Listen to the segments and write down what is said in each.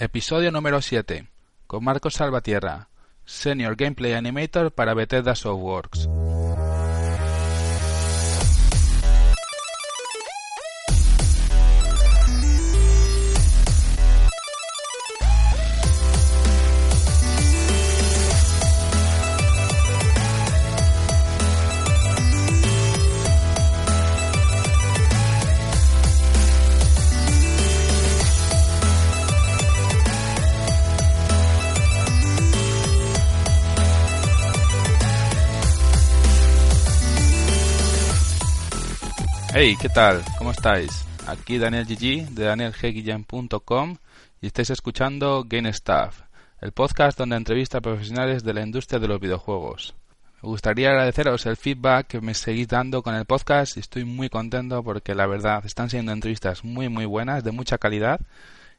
Episodio número 7 con Marcos Salvatierra, Senior Gameplay Animator para Bethesda Softworks. Hey, ¿qué tal? ¿Cómo estáis? Aquí Daniel GG de danielgguillem.com y estáis escuchando Game Stuff, el podcast donde entrevista a profesionales de la industria de los videojuegos. Me gustaría agradeceros el feedback que me seguís dando con el podcast y estoy muy contento porque la verdad están siendo entrevistas muy muy buenas, de mucha calidad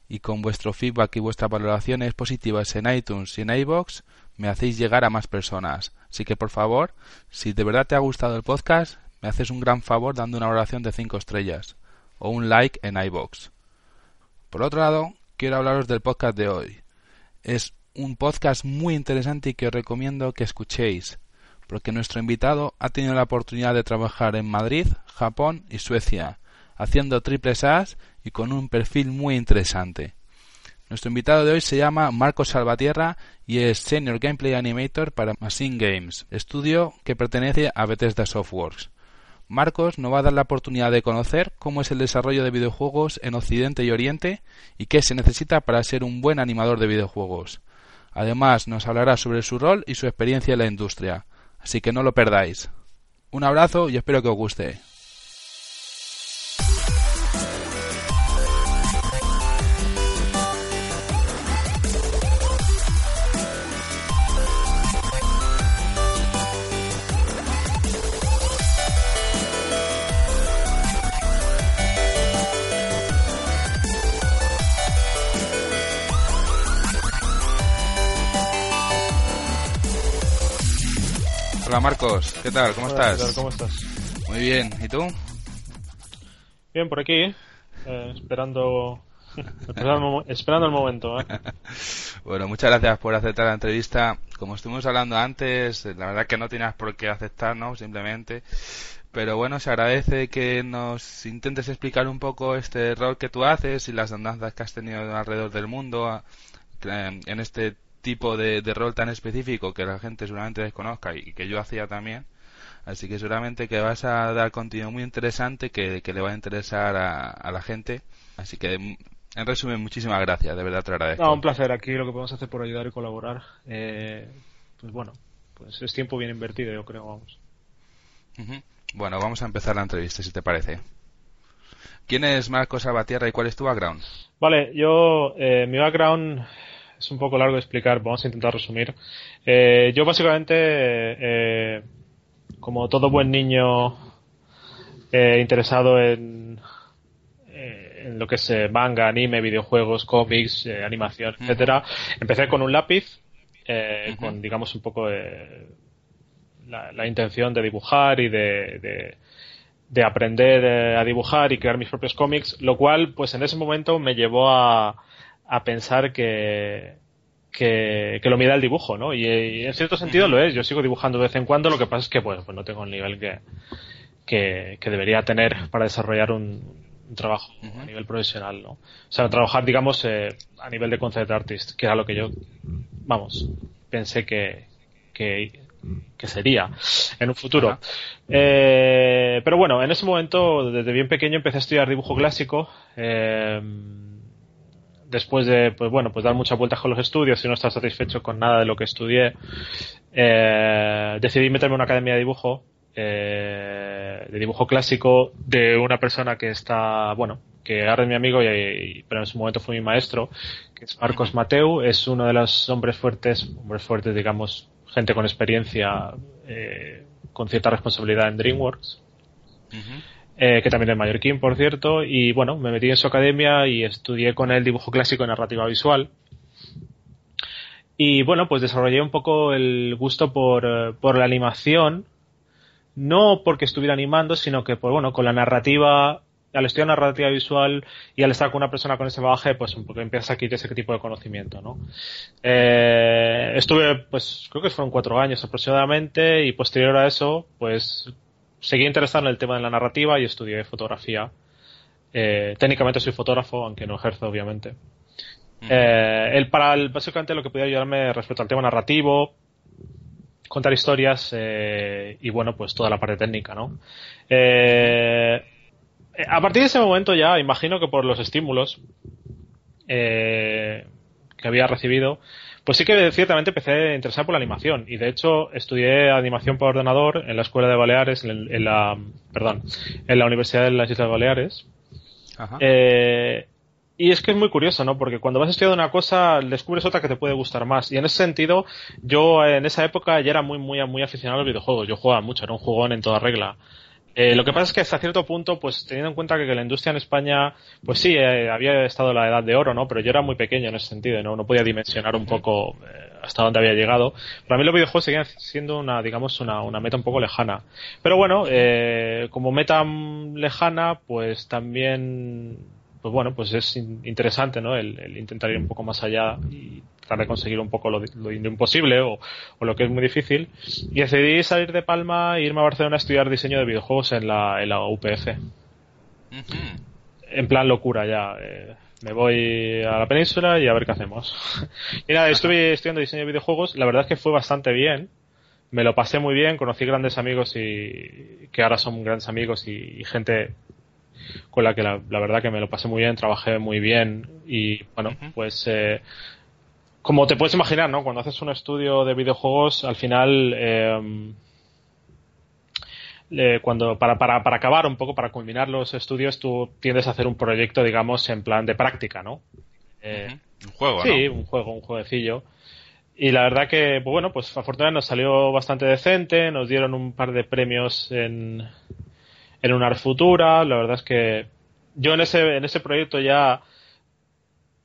y con vuestro feedback y vuestras valoraciones positivas en iTunes y en iBox me hacéis llegar a más personas. Así que por favor, si de verdad te ha gustado el podcast, me haces un gran favor dando una valoración de 5 estrellas o un like en iBox. Por otro lado, quiero hablaros del podcast de hoy. Es un podcast muy interesante y que os recomiendo que escuchéis, porque nuestro invitado ha tenido la oportunidad de trabajar en Madrid, Japón y Suecia, haciendo triples A's y con un perfil muy interesante. Nuestro invitado de hoy se llama Marcos Salvatierra y es Senior Gameplay Animator para Machine Games, estudio que pertenece a Bethesda Softworks. Marcos nos va a dar la oportunidad de conocer cómo es el desarrollo de videojuegos en Occidente y Oriente y qué se necesita para ser un buen animador de videojuegos. Además, nos hablará sobre su rol y su experiencia en la industria. Así que no lo perdáis. Un abrazo y espero que os guste. Marcos, ¿qué tal? ¿Cómo Hola, estás? ¿Cómo estás? Muy bien, ¿y tú? Bien, por aquí, eh, esperando, esperando, el momento. ¿eh? Bueno, muchas gracias por aceptar la entrevista. Como estuvimos hablando antes, la verdad que no tienes por qué aceptarnos, simplemente. Pero bueno, se agradece que nos intentes explicar un poco este rol que tú haces y las andanzas que has tenido alrededor del mundo en este tipo de, de rol tan específico que la gente seguramente desconozca y que yo hacía también. Así que seguramente que vas a dar contenido muy interesante que, que le va a interesar a, a la gente. Así que, mm, en resumen, muchísimas gracias, de verdad te agradezco. No, un placer. Aquí lo que podemos hacer por ayudar y colaborar. Eh, pues bueno, pues es tiempo bien invertido, yo creo, vamos. Bueno, vamos a empezar la entrevista, si te parece. ¿Quién es Marcos Salvatierra y cuál es tu background? Vale, yo, eh, mi background es un poco largo de explicar, vamos a intentar resumir. Eh, yo básicamente, eh, como todo buen niño eh, interesado en, eh, en lo que es eh, manga, anime, videojuegos, cómics, eh, animación, etcétera, empecé con un lápiz, eh, Ujú. con digamos un poco eh, la, la intención de dibujar y de, de, de aprender a dibujar y crear mis propios cómics, lo cual pues en ese momento me llevó a, a pensar que, que, que lo mira el dibujo, ¿no? Y, y en cierto sentido lo es, yo sigo dibujando de vez en cuando, lo que pasa es que bueno, pues no tengo el nivel que, que, que debería tener para desarrollar un, un trabajo a nivel profesional, ¿no? O sea, trabajar, digamos, eh, a nivel de concept artist, que era lo que yo, vamos, pensé que, que, que sería en un futuro. Eh, pero bueno, en ese momento, desde bien pequeño, empecé a estudiar dibujo clásico. eh, después de, pues bueno, pues dar muchas vueltas con los estudios y no estar satisfecho con nada de lo que estudié, eh, decidí meterme en una academia de dibujo, eh, de dibujo clásico, de una persona que está, bueno, que ahora es mi amigo, y, pero en su momento fue mi maestro, que es Marcos Mateu, es uno de los hombres fuertes, hombres fuertes, digamos, gente con experiencia, eh, con cierta responsabilidad en DreamWorks. Eh, que también es mallorquín, por cierto, y bueno, me metí en su academia y estudié con él dibujo clásico y narrativa visual. Y bueno, pues desarrollé un poco el gusto por, eh, por la animación, no porque estuviera animando, sino que por, bueno, con la narrativa, al estudiar narrativa visual y al estar con una persona con ese bagaje, pues un poco empiezas a adquirir ese tipo de conocimiento, ¿no? Eh, estuve, pues, creo que fueron cuatro años aproximadamente y posterior a eso, pues, seguí interesado en el tema de la narrativa y estudié fotografía. Eh, técnicamente soy fotógrafo, aunque no ejerzo, obviamente. Eh, el, para el, básicamente lo que podía ayudarme respecto al tema narrativo, contar historias eh, y bueno, pues toda la parte técnica, ¿no? Eh, a partir de ese momento ya, imagino que por los estímulos eh, que había recibido, pues sí que ciertamente empecé a interesar por la animación y de hecho estudié animación por ordenador en la escuela de Baleares, en, la, perdón, en la Universidad de las Islas Baleares. Ajá. Eh, y es que es muy curioso, ¿no? Porque cuando vas estudiando una cosa, descubres otra que te puede gustar más. Y en ese sentido, yo en esa época ya era muy, muy, muy aficionado a los videojuegos. Yo jugaba mucho, era un jugón en toda regla. Eh, lo que pasa es que hasta cierto punto, pues teniendo en cuenta que, la industria en España, pues sí, eh, había estado la edad de oro, ¿no? Pero yo era muy pequeño en ese sentido, ¿no? No podía dimensionar un poco eh, hasta dónde había llegado. Para mí los videojuegos seguían siendo una, digamos, una, una meta un poco lejana. Pero bueno, como meta lejana, pues también pues bueno, pues es interesante, ¿no? El, intentar ir un poco más allá y tratar de conseguir un poco lo, imposible o, lo que es muy difícil. Y decidí salir de Palma e irme a Barcelona a estudiar diseño de videojuegos en la, en la UPF. En plan locura ya. Eh, me voy a la península y a ver qué hacemos. y nada, estuve estudiando diseño de videojuegos. La verdad es que fue bastante bien. Me lo pasé muy bien, conocí grandes amigos y que ahora son grandes amigos y gente con la que la, verdad que me lo pasé muy bien, trabajé muy bien y bueno, pues eh, como te puedes imaginar, ¿no? Cuando haces un estudio de videojuegos, al final eh, cuando para, para, para acabar un poco, para culminar los estudios, tú tiendes a hacer un proyecto, digamos, en plan de práctica, ¿no? Eh, un juego, Sí, un juego, un jueguecillo. Y la verdad que, pues bueno, pues afortunadamente nos salió bastante decente, nos dieron un par de premios en, en una futura. La verdad es que yo en ese, en ese proyecto ya,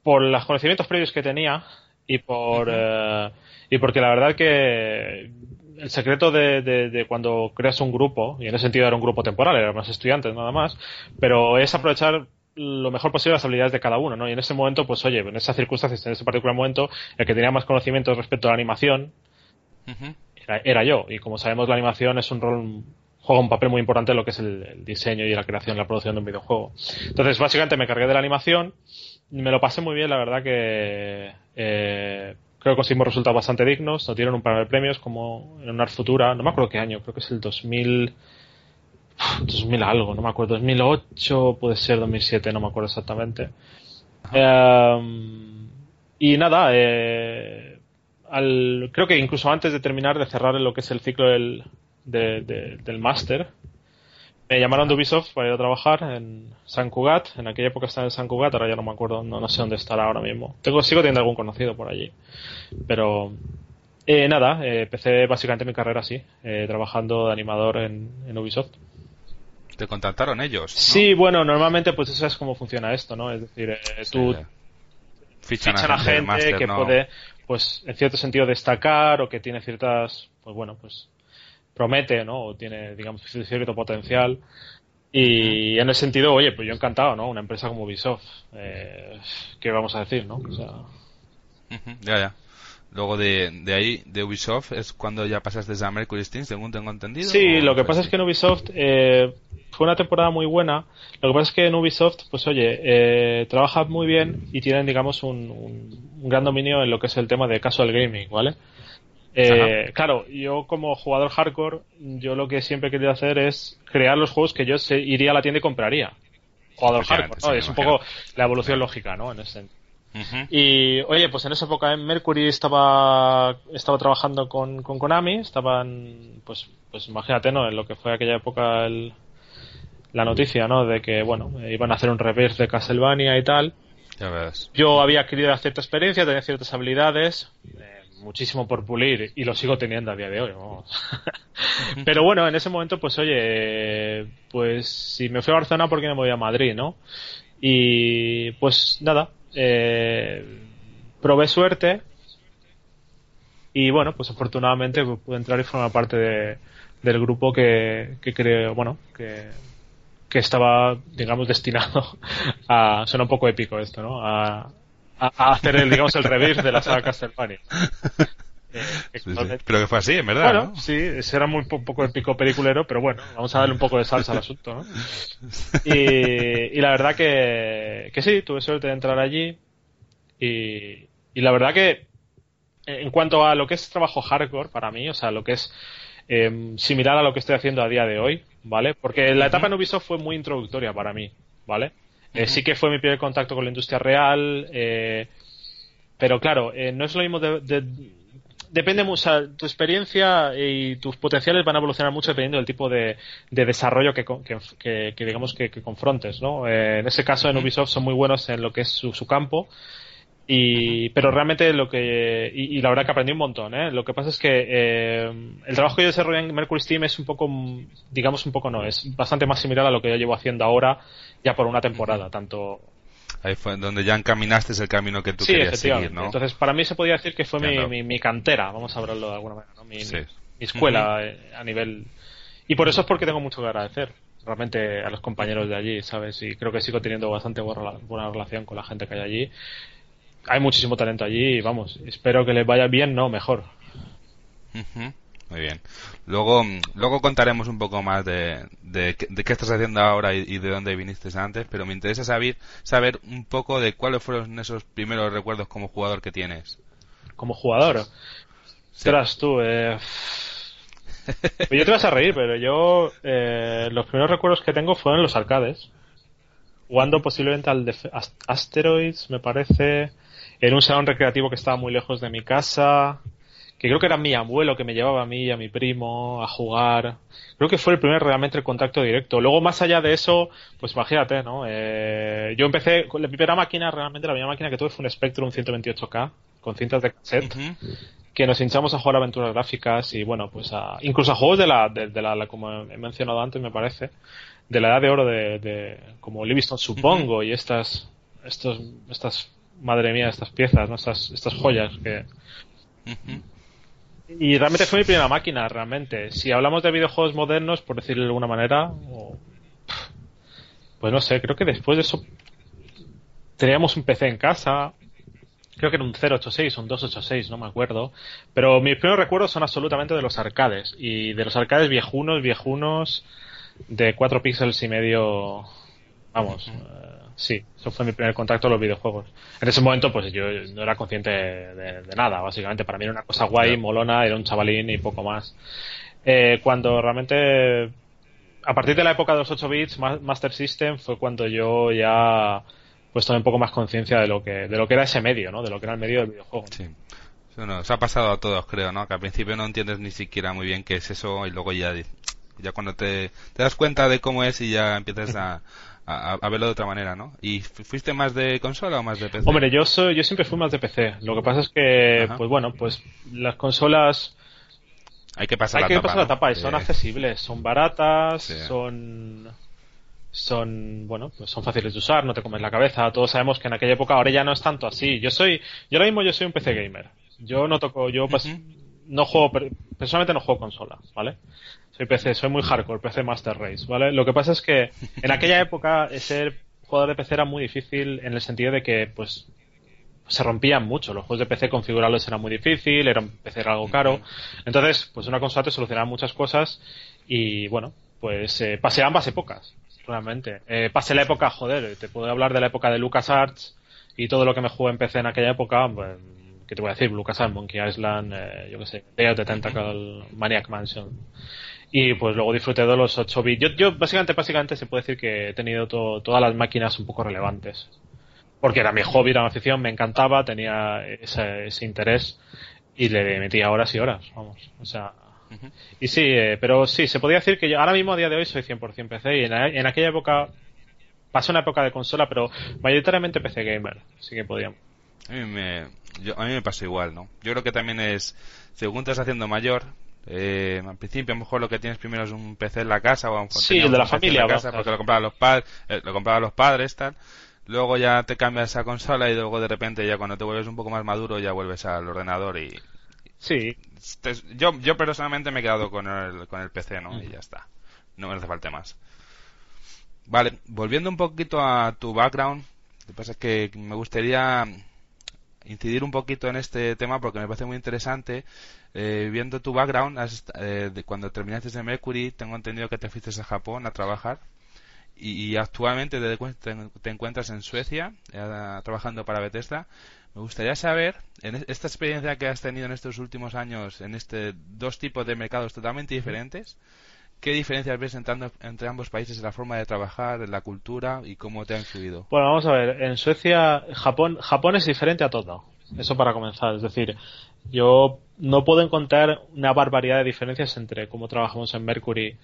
por los conocimientos previos que tenía y por eh, y porque la verdad que el secreto de, de, cuando creas un grupo, y en ese sentido era un grupo temporal, eran más estudiantes nada más, pero es aprovechar lo mejor posible las habilidades de cada uno, ¿no? Y en ese momento, pues oye, en esas circunstancias, en ese particular momento, el que tenía más conocimientos respecto a la animación era, era, yo. Y como sabemos, la animación es un rol juega un papel muy importante en lo que es el, diseño y la creación, la producción de un videojuego. Entonces, básicamente me cargué de la animación, me lo pasé muy bien, la verdad que eh, creo que conseguimos resultados bastante dignos, nos dieron un par de premios como en una futura, no me acuerdo qué año, creo que es el 2000 2000 algo, no me acuerdo, 2008, puede ser 2007, no me acuerdo exactamente. Em, y nada, eh, al, creo que incluso antes de terminar de cerrar lo que es el ciclo del, de, del máster, me llamaron de Ubisoft para ir a trabajar en San Cugat. En aquella época estaba en San Cugat, ahora ya no me acuerdo, no, sé dónde estará ahora mismo. Tengo, sigo teniendo algún conocido por allí. Pero eh, nada, eh, empecé básicamente mi carrera así, eh, trabajando de animador en, Ubisoft. ¿Te contactaron ellos? Sí, bueno, normalmente pues eso es cómo funciona esto, ¿no? Es decir, eh, tú fichan, a gente, que puede, pues en cierto sentido destacar o que tiene ciertas, pues bueno, pues promete, ¿no? O tiene, digamos, cierto potencial. Y en ese sentido, oye, pues yo encantado, ¿no? Una empresa como Ubisoft. Eh, ¿Qué vamos a decir, no? O sea... Ya, ya. Luego de, de, ahí, de Ubisoft, es cuando ya pasas desde a Mercury Steam, según tengo entendido. Sí, lo que pasa es que en Ubisoft eh, fue una temporada muy buena. Lo que pasa es que en Ubisoft, pues oye, eh, trabaja muy bien y tienen, digamos, un, un, gran dominio en lo que es el tema de casual gaming, ¿vale? Eh, claro, yo como jugador hardcore, yo lo que siempre he querido hacer es crear los juegos que yo iría a la tienda y compraría. Jugador hardcore, ¿no? Es un poco la evolución lógica, ¿no? En ese Y oye, pues en esa época en Mercury estaba estaba trabajando con, con Konami, estaban pues pues imagínate, ¿no? En lo que fue aquella época el la noticia, ¿no? De que, bueno, iban a hacer un reverse de Castlevania y tal. Ya ves. Yo había adquirido cierta experiencia, tenía ciertas habilidades, eh, muchísimo por pulir y lo sigo teniendo a día de hoy. Vamos. Pero bueno, en ese momento, pues oye, pues si me fui a Barcelona, ¿por qué no me voy a Madrid, no? Y pues nada, eh, probé suerte y bueno, pues afortunadamente pude entrar y formar parte de, del grupo que, que creo, bueno, que, que estaba, digamos, destinado a. Suena un poco épico esto, ¿no? A, a hacer, el, digamos, el reverse de la saga Castlevania. Eh, pero que fue así, en verdad. Bueno, sí, ese era muy un poco épico peliculero, pero bueno, vamos a darle un poco de salsa al asunto, ¿no? Y, y la verdad que, que sí, tuve suerte de entrar allí. Y, y la verdad que, en cuanto a lo que es trabajo hardcore para mí, o sea, lo que es eh, similar a lo que estoy haciendo a día de hoy, ¿vale? Porque la etapa en Ubisoft fue muy introductoria para mí, ¿vale? Eh, sí que fue mi primer contacto con la industria real, eh, pero claro, eh, no es lo mismo de, de depende mucho, tu experiencia y tus potenciales van a evolucionar mucho dependiendo del tipo de, de desarrollo que, que, que, digamos que, confrontes, ¿no? Eh, en ese caso en Ubisoft son muy buenos en lo que es su, su campo y, pero realmente lo que, y, la verdad que aprendí un montón, ¿eh? Lo que pasa es que eh, el trabajo que yo desarrollo en Mercury Steam es un poco, digamos un poco no, es bastante más similar a lo que yo llevo haciendo ahora ya por una temporada, tanto... Ahí fue donde ya encaminaste el camino que tú querías seguir, ¿no? Entonces, para mí se podía decir que fue mi, mi, mi, cantera, vamos a hablarlo de alguna manera, ¿no? Mi, mi escuela eh, a nivel... Y por eso es porque tengo mucho que agradecer realmente a los compañeros de allí, ¿sabes? Y creo que sigo teniendo bastante buena, buena relación con la gente que hay allí hay muchísimo talento allí y vamos, espero que les vaya bien, no, mejor. Muy bien. Luego, luego contaremos un poco más de, de, qué estás haciendo ahora y, de dónde viniste antes, pero me interesa saber, saber un poco de cuáles fueron esos primeros recuerdos como jugador que tienes. Como jugador. Sí. tú, eh... Pues yo te vas a reír, pero yo eh, los primeros recuerdos que tengo fueron los arcades. Jugando posiblemente al Asteroids, me parece en un salón recreativo que estaba muy lejos de mi casa, que creo que era mi abuelo que me llevaba a mí y a mi primo a jugar. Creo que fue el primer realmente el contacto directo. Luego, más allá de eso, pues imagínate, ¿no? Eh, yo empecé, con la primera máquina, realmente la primera máquina que tuve fue un Spectrum 128K con cintas de cassette. Que nos hinchamos a jugar aventuras gráficas y bueno, pues a, incluso a juegos de la, de, la, como he mencionado antes, me parece, de la edad de oro de, de como Livingston, supongo, y estas, estos, estas madre mía, estas piezas, ¿no? estas, estas joyas que... Y realmente fue mi primera máquina, realmente. Si hablamos de videojuegos modernos, por decirlo de alguna manera, pues no sé, creo que después de eso teníamos un PC en casa, creo que era un 086 o un 286, no me acuerdo. Pero mis primeros recuerdos son absolutamente de los arcades. Y de los arcades viejunos, viejunos, de 4 píxeles y medio. Vamos, Sí, eso fue mi primer contacto con los videojuegos. En ese momento, pues yo no era consciente de, nada, básicamente. Para mí era una cosa guay, molona, era un chavalín y poco más. Eh, cuando realmente, a partir de la época de los 8 bits, Master System, fue cuando yo ya pues tomé un poco más conciencia de lo que de lo que era ese medio, ¿no? De lo que era el medio del videojuego. Sí. Bueno, se ha pasado a todos, creo, ¿no? Que al principio no entiendes ni siquiera muy bien qué es eso y luego ya, ya cuando te, te das cuenta de cómo es y ya empiezas a a, verlo de otra manera, ¿no? ¿Y fuiste más de consola o más de PC? Hombre, yo soy, yo siempre fui más de PC. Lo que pasa es que, pues bueno, pues las consolas hay que pasar hay la que pasar la etapa y son accesibles, son baratas, son son bueno pues son fáciles de usar no te comes la cabeza. Todos sabemos que en aquella época ahora ya no es tanto así. Yo soy yo ahora mismo yo soy un PC gamer. Yo no toco yo pues no juego personalmente no juego consola vale soy PC, soy muy hardcore, PC Master Race, ¿vale? Lo que pasa es que en aquella época ser jugador de PC era muy difícil en el sentido de que, pues, se rompían mucho. Los juegos de PC configurarlos era muy difícil, era un PC era algo caro. Entonces, pues una consola te solucionaba muchas cosas y, bueno, pues eh, pasé ambas épocas, realmente. Eh, pasé la época, joder, te puedo hablar de la época de LucasArts y todo lo que me jugué en PC en aquella época, pues, ¿qué te voy a decir? LucasArts, Monkey Island, eh, yo qué sé, Day of the Tentacle, Maniac Mansion y pues luego disfruté de los 8 bits. Yo, yo básicamente, básicamente se puede decir que he tenido todas las máquinas un poco relevantes. Porque era mi hobby, era mi afición, me encantaba, tenía ese, ese interés y le metía horas y horas, vamos. O sea, Y sí, eh, pero sí, se podría decir que yo ahora mismo a día de hoy soy 100% PC y en, aquella época pasó una época de consola, pero mayoritariamente PC gamer, así que podíamos. A mí me, a mí me pasó igual, ¿no? Yo creo que también es, según te estás haciendo mayor, eh, al principio a lo mejor lo que tienes primero es un PC en la casa o un sí, el de la familia, casa porque lo compraban los padres, eh, lo compraban los padres, tal. Luego ya te cambias a consola y luego de repente ya cuando te vuelves un poco más maduro ya vuelves al ordenador y sí. yo yo personalmente me he quedado con el con el PC, ¿no? Y ya está. No me hace falta más. Vale, volviendo un poquito a tu background, lo que pasa es que me gustaría incidir un poquito en este tema porque me parece muy interesante. Eh, viendo tu background, eh, de cuando terminaste de Mercury, tengo entendido que te fuiste a Japón a trabajar y, actualmente te, encuentras en Suecia eh, trabajando para Bethesda. Me gustaría saber, en esta experiencia que has tenido en estos últimos años, en este dos tipos de mercados totalmente diferentes, ¿Qué diferencias ves entre ambos países en la forma de trabajar, en la cultura y cómo te ha influido? Bueno, vamos a ver. En Suecia, Japón, Japón es diferente a todo. Eso para comenzar. Es decir, yo no puedo encontrar una barbaridad de diferencias entre cómo trabajamos en Mercury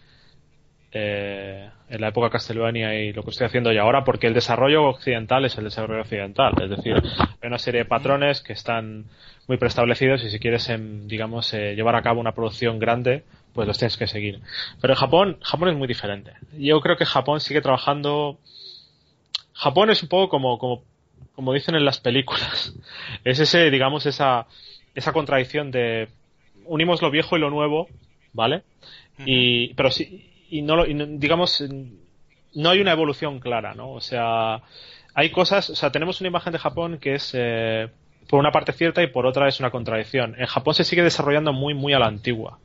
eh, en la época Castlevania y lo que estoy haciendo yo ahora, porque el desarrollo occidental es el desarrollo occidental. Es decir, hay una serie de patrones que están muy preestablecidos y si quieres, em, digamos, eh, llevar a cabo una producción grande, pues los tienes que seguir. Pero en Japón, Japón es muy diferente. Yo creo que Japón sigue trabajando. Japón es un poco como, como, como dicen en las películas. Es ese, digamos, esa, esa contradicción de unimos lo viejo y lo nuevo, ¿vale? Y, pero sí, y no, digamos, no hay una evolución clara, ¿no? O sea, hay cosas, o sea, tenemos una imagen de Japón que es, eh, por una parte cierta y por otra es una contradicción. En Japón se sigue desarrollando muy, muy a la antigua.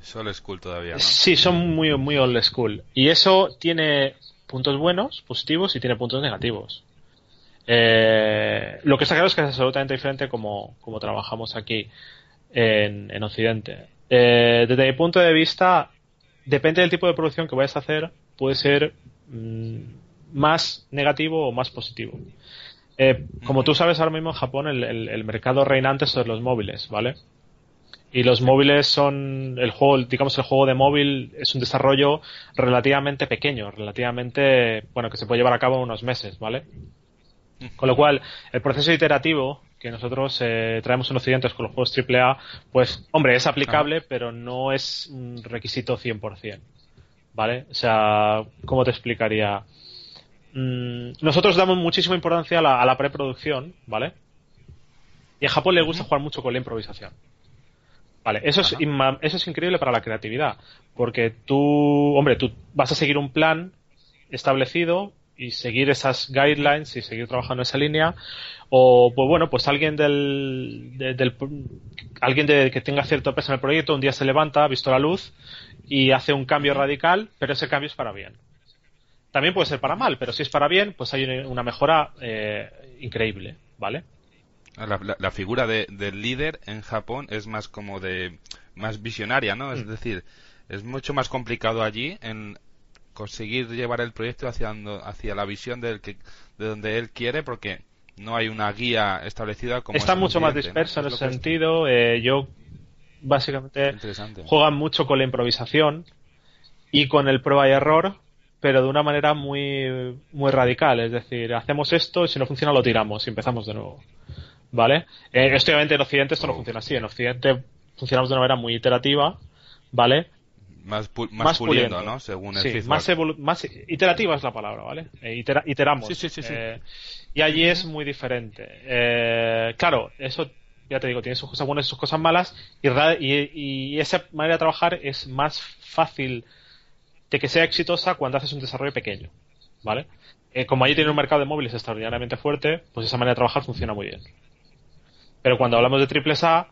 Es old school todavía, ¿no? Sí, son muy, muy old school. Y eso tiene puntos buenos, positivos, y tiene puntos negativos. Eh, lo que está claro es que es absolutamente diferente como, como trabajamos aquí en, en Occidente. Eh, desde mi punto de vista, depende del tipo de producción que vayas a hacer, puede ser mm, más negativo o más positivo. Eh, como tú sabes, ahora mismo en Japón el, el mercado reinante son los móviles, ¿vale? Y los móviles son el juego, digamos el juego de móvil es un desarrollo relativamente pequeño, relativamente, bueno, que se puede llevar a cabo en unos meses, ¿vale? Con lo cual, el proceso iterativo que nosotros eh, traemos en Occidente con los juegos AAA, pues, hombre, es aplicable, pero no es un requisito 100%, ¿vale? O sea, ¿cómo te explicaría? Mm, nosotros damos muchísima importancia a la, a la preproducción, ¿vale? Y a Japón le gusta jugar mucho con la improvisación. Vale, eso es, eso es increíble para la creatividad, porque tú, hombre, tú vas a seguir un plan establecido y seguir esas guidelines y seguir trabajando en esa línea, o pues bueno, pues alguien del, del alguien de, que tenga cierto peso en el proyecto un día se levanta, ha visto la luz y hace un cambio radical, pero ese cambio es para bien. También puede ser para mal, pero si es para bien, pues hay una mejora eh, increíble, ¿vale? La, figura de, del líder en Japón es más como de más visionaria, ¿no? Es mm. decir, es mucho más complicado allí en conseguir llevar el proyecto hacia, hacia la visión del que, de donde él quiere porque no hay una guía establecida como está mucho más disperso en ese sentido. Eh, yo básicamente juegan mucho con la improvisación y con el prueba y error pero de una manera muy muy radical. Es decir hacemos esto y si no funciona lo tiramos y empezamos de nuevo ¿vale? Eh, obviamente en Occidente esto no funciona así. En Occidente funcionamos de una manera muy iterativa, ¿vale? Más, más, puliendo, ¿no? Según el sí, más, más, iterativa es la palabra, ¿vale? Eh, iteramos. Sí, sí, sí, eh, y allí es muy diferente. Eh, claro, eso ya te digo, tiene sus cosas buenas y sus cosas malas, y, y, y, esa manera de trabajar es más fácil de que sea exitosa cuando haces un desarrollo pequeño, ¿vale? Eh, como allí tiene un mercado de móviles extraordinariamente fuerte, pues esa manera de trabajar funciona muy bien. Pero cuando hablamos de triples A,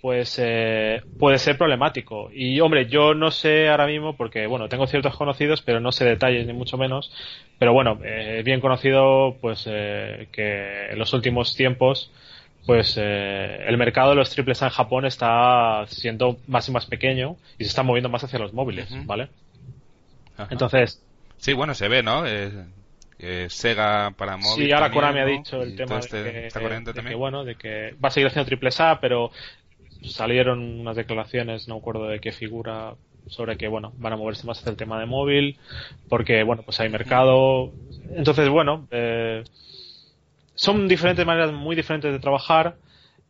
pues eh, puede ser problemático. Y hombre, yo no sé ahora mismo, porque bueno, tengo ciertos conocidos, pero no sé detalles ni mucho menos. Pero bueno, eh, es bien conocido pues eh, que en los últimos tiempos pues el mercado de los triples A en Japón está siendo más y más pequeño y se está moviendo más hacia los móviles, ¿vale? Entonces... Sí, bueno, se ve, ¿no? Sega para móvil. Sí, ahora Konami ha dicho el tema de, este, que, bueno, de que va a seguir haciendo triple A, pero salieron unas declaraciones, no acuerdo de qué figura, sobre que, bueno, van a moverse más hacia el tema de móvil, porque, bueno, pues hay mercado. Entonces, bueno, eh, son diferentes maneras muy diferentes de trabajar.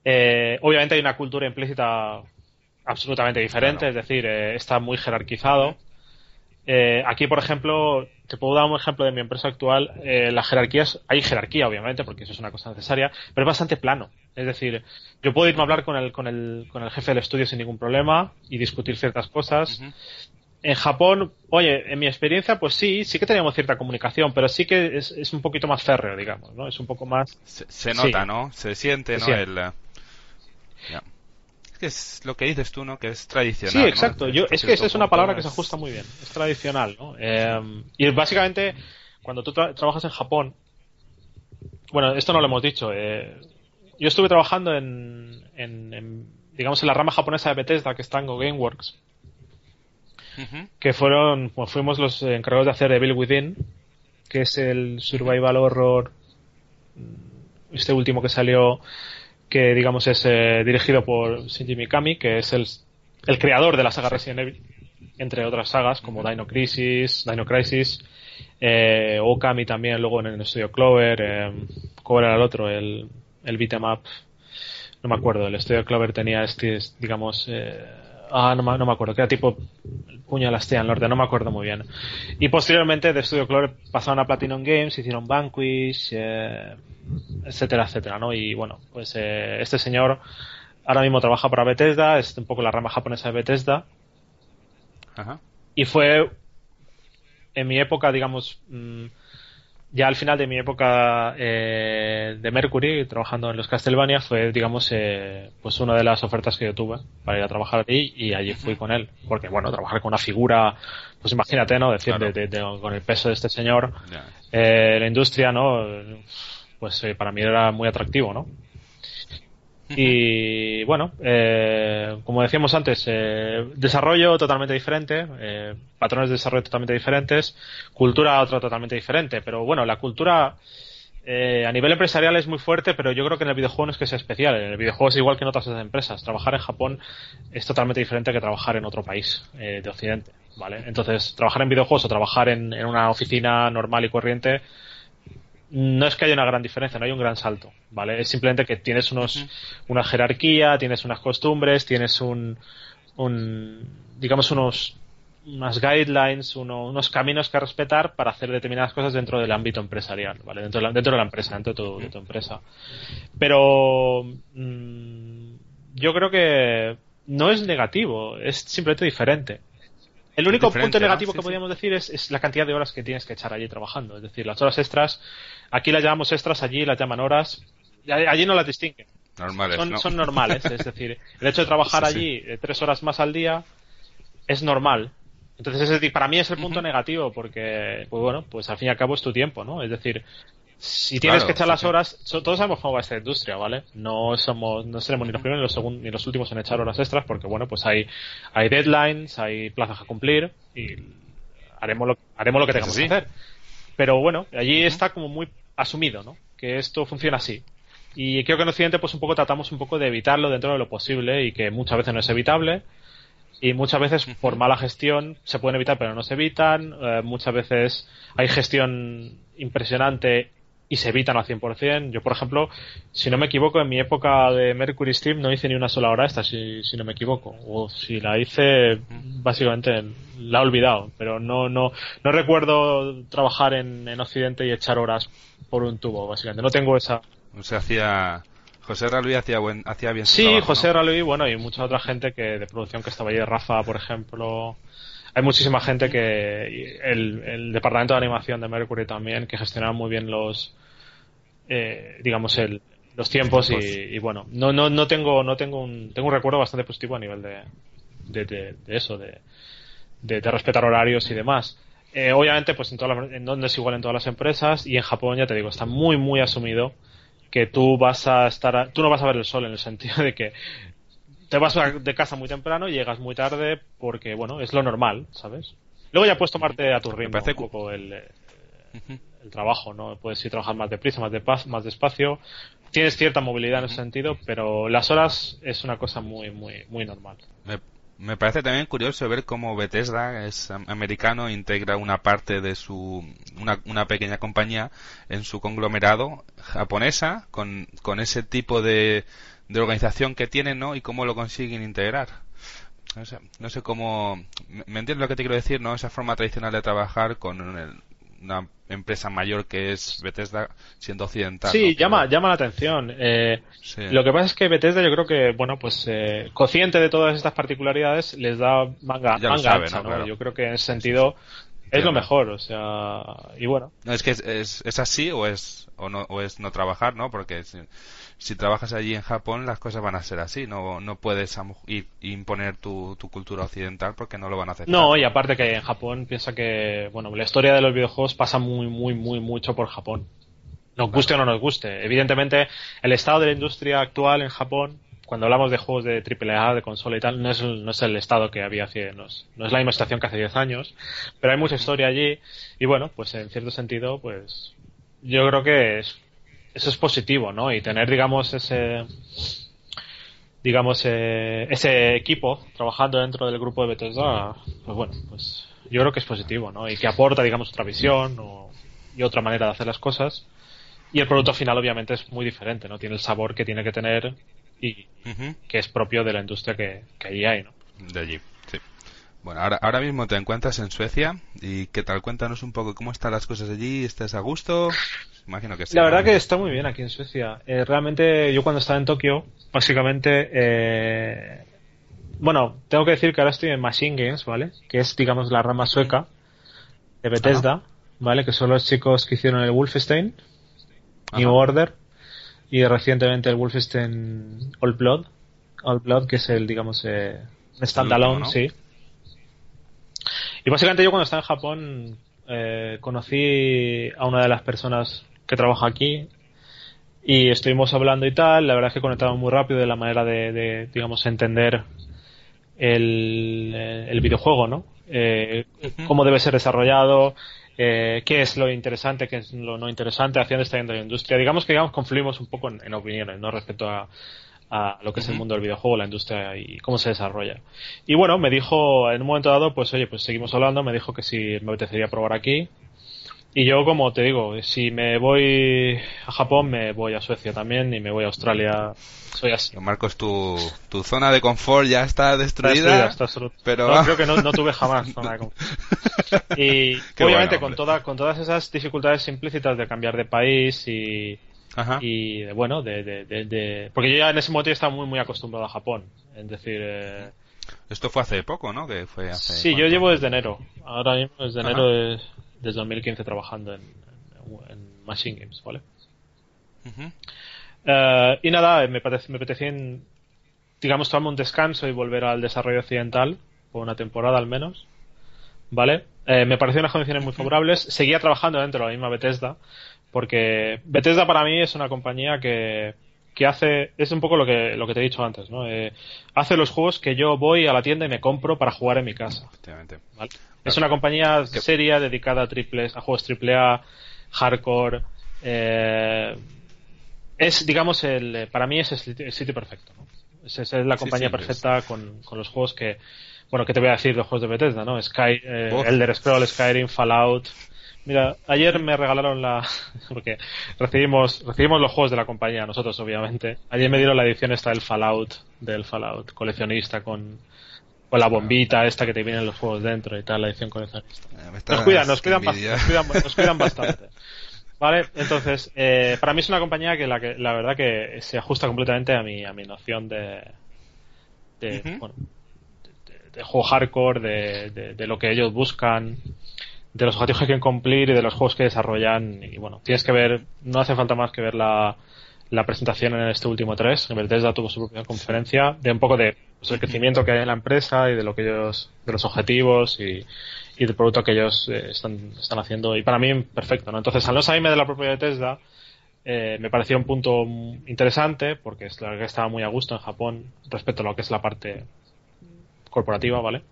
Eh, obviamente hay una cultura implícita absolutamente diferente, es decir, eh, está muy jerarquizado. Eh, aquí, por ejemplo, te puedo dar un ejemplo de mi empresa actual. Eh, las jerarquías, hay jerarquía, obviamente, porque eso es una cosa necesaria, pero es bastante plano. Es decir, yo puedo irme a hablar con el, con el, con el jefe del estudio sin ningún problema y discutir ciertas cosas. En Japón, oye, en mi experiencia, pues sí, sí que teníamos cierta comunicación, pero sí que es, es un poquito más férreo, digamos, ¿no? Es un poco más. Se, nota, ¿no? Se siente, ¿no? El, que es lo que dices tú, ¿no? Que es tradicional. Sí, exacto. Yo, es que esa es una palabra que se ajusta muy bien. Es tradicional, ¿no? Eh, y básicamente, cuando tú trabajas en Japón, bueno, esto no lo hemos dicho. Eh, yo estuve trabajando en, en, digamos, en la rama japonesa de Bethesda, que está en Go Gameworks, que fueron, pues fuimos los encargados de hacer Evil Within, que es el survival horror, este último que salió que digamos es eh, dirigido por Shinji Mikami, que es el, el creador de la saga Resident Evil, entre otras sagas como Dino Crisis, Dino Crisis, eh, Okami también, luego en el estudio Clover, eh, ¿cuál era el otro? El, el beat'em up, no me acuerdo, el estudio Clover tenía este, digamos, eh, ah, no, no, me acuerdo, que era tipo el puño de la Estrella Norte, no me acuerdo muy bien. Y posteriormente de Studio Clover pasaron a Platinum Games, hicieron Vanquish, eh, etcétera, etcétera, ¿no? Y bueno, pues eh, este señor ahora mismo trabaja para Bethesda, es un poco la rama japonesa de Bethesda. Ajá. Y fue en mi época, digamos, mm, ya al final de mi época eh, de Mercury, trabajando en los Castlevania, fue, digamos, eh, pues una de las ofertas que yo tuve para ir a trabajar allí y allí fui con él. Porque, bueno, trabajar con una figura, pues imagínate, ¿no? Decir, con el peso de este señor, eh, la industria, ¿no? Pues eh, para mí era muy atractivo, ¿no? Y bueno, eh, como decíamos antes, eh, desarrollo totalmente diferente, eh, patrones de desarrollo totalmente diferentes, cultura otra totalmente diferente. Pero bueno, la cultura eh, a nivel empresarial es muy fuerte, pero yo creo que en el videojuego no es que sea especial. En el videojuego es igual que en otras empresas. Trabajar en Japón es totalmente diferente que trabajar en otro país de Occidente. ¿vale? Entonces, trabajar en videojuegos o trabajar en, en una oficina normal y corriente no es que haya una gran diferencia, no hay un gran salto, ¿vale? Es simplemente que tienes unos, una jerarquía, tienes unas costumbres, tienes un, un digamos, unos, unas guidelines, unos caminos que respetar para hacer determinadas cosas dentro del ámbito empresarial, ¿vale? Dentro de la, dentro de la empresa, dentro de tu, empresa. Pero mm, yo creo que no es negativo, es simplemente diferente. El único punto negativo que podríamos decir es, es, la cantidad de horas que tienes que echar allí trabajando. Es decir, las horas extras Aquí las llamamos extras, allí las llaman horas. Allí no las distinguen. Normales, son, son normales, es decir, el hecho de trabajar allí eh, tres horas más al día es normal. Entonces, es para mí es el punto negativo porque, pues bueno, pues al fin y al cabo es tu tiempo, ¿no? Es decir, si tienes que echar las horas, todos sabemos cómo va esta industria, ¿vale? No somos, no seremos ni los primeros ni los, segundos, ni los últimos en echar horas extras porque, bueno, pues hay, hay deadlines, hay plazas a cumplir y haremos lo, haremos lo que tengamos que hacer. Pero bueno, allí está como muy asumido, ¿no? Que esto funciona así. Y creo que en Occidente pues un poco tratamos un poco de evitarlo dentro de lo posible y que muchas veces no es evitable y muchas veces por mala gestión se pueden evitar pero no se evitan, eh, muchas veces hay gestión impresionante y se evitan al 100%. Yo, por ejemplo, si no me equivoco, en mi época de Mercury Steam no hice ni una sola hora esta, si, si no me equivoco. O si la hice, básicamente la he olvidado. Pero no, no, no recuerdo trabajar en, en Occidente y echar horas por un tubo, básicamente. No tengo esa. O sea, hacía. José Raluí hacía, buen, hacía bien Sí, José ¿no? bueno, y mucha otra gente que de producción que estaba allí, Rafa, por ejemplo. Hay muchísima gente que. El, el departamento de animación de Mercury también, que gestionaba muy bien los. Eh, digamos, el, los tiempos y, bueno, no, no, no tengo, no tengo un, tengo un recuerdo bastante positivo a nivel de, de, de, eso, de, de, respetar horarios y demás. Eh, obviamente, pues en, todas en donde es igual en todas las empresas y en Japón, ya te digo, está muy, muy asumido que tú vas a estar, tú no vas a ver el sol en el sentido de que te vas de casa muy temprano y llegas muy tarde porque, bueno, es lo normal, ¿sabes? Luego ya puedes tomarte a tu ritmo un poco el, el trabajo, ¿no? Puedes ir a trabajar más deprisa, más, de paz, más despacio, tienes cierta movilidad en ese sentido, pero las horas es una cosa muy, muy, muy normal. Me, parece también curioso ver cómo Bethesda es americano integra una parte de su una, una pequeña compañía en su conglomerado japonesa con, con ese tipo de, de organización que tienen, ¿no? Y cómo lo consiguen integrar. No sé, no sé cómo. ¿Me entiendes lo que te quiero decir? ¿No? Esa forma tradicional de trabajar con una empresa mayor que es Bethesda siendo occidental. Sí, llama, llama la atención. Eh, Lo que pasa es que Bethesda yo creo que, bueno, pues eh, consciente de todas estas particularidades les da manga, manga ancha, ¿no? Yo creo que en ese sentido es lo mejor, o sea, y bueno. No, es que es, es, así o es, o no, o es no trabajar, ¿no? Porque si trabajas allí en Japón, las cosas van a ser así. No, no puedes ir, imponer tu, tu, cultura occidental porque no lo van a hacer. No, y aparte que en Japón piensa que, bueno, la historia de los videojuegos pasa muy, muy, muy mucho por Japón. Nos guste o no nos guste. Evidentemente, el estado de la industria actual en Japón, cuando hablamos de juegos de AAA, de consola y tal, no es, no es el estado que había hace, no es, no es la misma situación que hace 10 años, pero hay mucha historia allí y bueno, pues en cierto sentido, pues yo creo que es eso es positivo, ¿no? Y tener, digamos, ese digamos eh, ese equipo trabajando dentro del grupo de Bethesda, pues bueno, pues yo creo que es positivo, ¿no? Y que aporta, digamos, otra visión y otra manera de hacer las cosas. Y el producto final, obviamente, es muy diferente, ¿no? Tiene el sabor que tiene que tener y que es propio de la industria que, que allí hay, ¿no? De allí. Bueno, ahora, ahora mismo te encuentras en Suecia y ¿qué tal? Cuéntanos un poco cómo están las cosas allí, ¿estás a gusto? Imagino que sí. La verdad que está muy bien aquí en Suecia. Eh, realmente yo cuando estaba en Tokio, básicamente, eh, bueno, tengo que decir que ahora estoy en Machine Games, ¿vale? Que es, digamos, la rama sueca de Bethesda, ¿vale? Que son los chicos que hicieron el Wolfenstein, New Order, y recientemente el Wolfenstein All Blood, All Blood, que es el, digamos, eh, standalone, sí y básicamente yo cuando estaba en Japón eh, conocí a una de las personas que trabaja aquí y estuvimos hablando y tal. La verdad es que conectamos muy rápido de la manera de, digamos, entender el, eh, el videojuego, ¿no? Eh, cómo debe ser desarrollado, qué es lo interesante, qué es lo no interesante, hacia dónde está yendo la industria. Digamos que digamos confluimos un poco en, en opiniones, ¿no? Respecto a, a lo que es el mundo del videojuego, la industria y cómo se desarrolla. Y bueno, me dijo en un momento dado, pues oye, pues seguimos hablando, me dijo que si me apetecería probar aquí. Y yo, como te digo, si me voy a Japón, me voy a Suecia también y me voy a Australia. Soy así. Marcos, tu, tu zona de confort ya está destruida. Está pero creo que no, tuve jamás zona de confort. Y obviamente con, toda, con todas esas dificultades implícitas de cambiar de país y, y bueno, de, de, de, porque yo ya en ese momento ya estaba muy, muy acostumbrado a Japón. Es decir, eh, esto fue hace poco, ¿no? Que fue hace sí, yo llevo desde enero. Ahora mismo desde enero, de, desde 2015 trabajando en, en, Machine Games, ¿vale? Eh, y nada, me, parece, me apetecía, digamos, tomarme un descanso y volver al desarrollo occidental, por una temporada al menos. ¿Vale? Eh, me parecieron unas condiciones muy favorables. Seguía trabajando dentro de la misma Bethesda, porque Bethesda para mí es una compañía que, que hace, es un poco lo que, lo que te he dicho antes, ¿no? Eh, hace los juegos que yo voy a la tienda y me compro para jugar en mi casa. Es una compañía seria dedicada a triples, a juegos AAA, hardcore, eh, es, digamos, el, para mí es el, sitio perfecto, ¿no? Es, es la compañía perfecta con, con, los juegos que, bueno, ¿qué te voy a decir de los juegos de Bethesda, no? Sky, eh, Elder Scrolls, Skyrim, Fallout, Mira, ayer me regalaron la. Porque recibimos, recibimos los juegos de la compañía, nosotros obviamente. Ayer me dieron la edición esta del Fallout, del Fallout coleccionista con, con la bombita esta que te vienen los juegos dentro y tal, la edición coleccionista. Eh, nos cuidan, nos cuidan, nos cuidan, bastante. Vale, entonces, eh, para mí es una compañía que la, que la verdad que se ajusta completamente a mi, a mi noción de, de, bueno, de, juego hardcore, de, de, lo que ellos buscan, de los objetivos que quieren cumplir y de los juegos que desarrollan. Y bueno, tienes que ver, no hace falta más que ver la, la presentación en este último tres. En Bethesda tuvo su propia conferencia de un poco de pues, el crecimiento que hay en la empresa y de lo que ellos, de los objetivos y, y del producto que ellos eh, están, están haciendo. Y para mí, perfecto, ¿no? Entonces, al no salirme de la propia Bethesda, eh, me pareció un punto interesante porque es la que estaba muy a gusto en Japón respecto a lo que es la parte corporativa, ¿vale?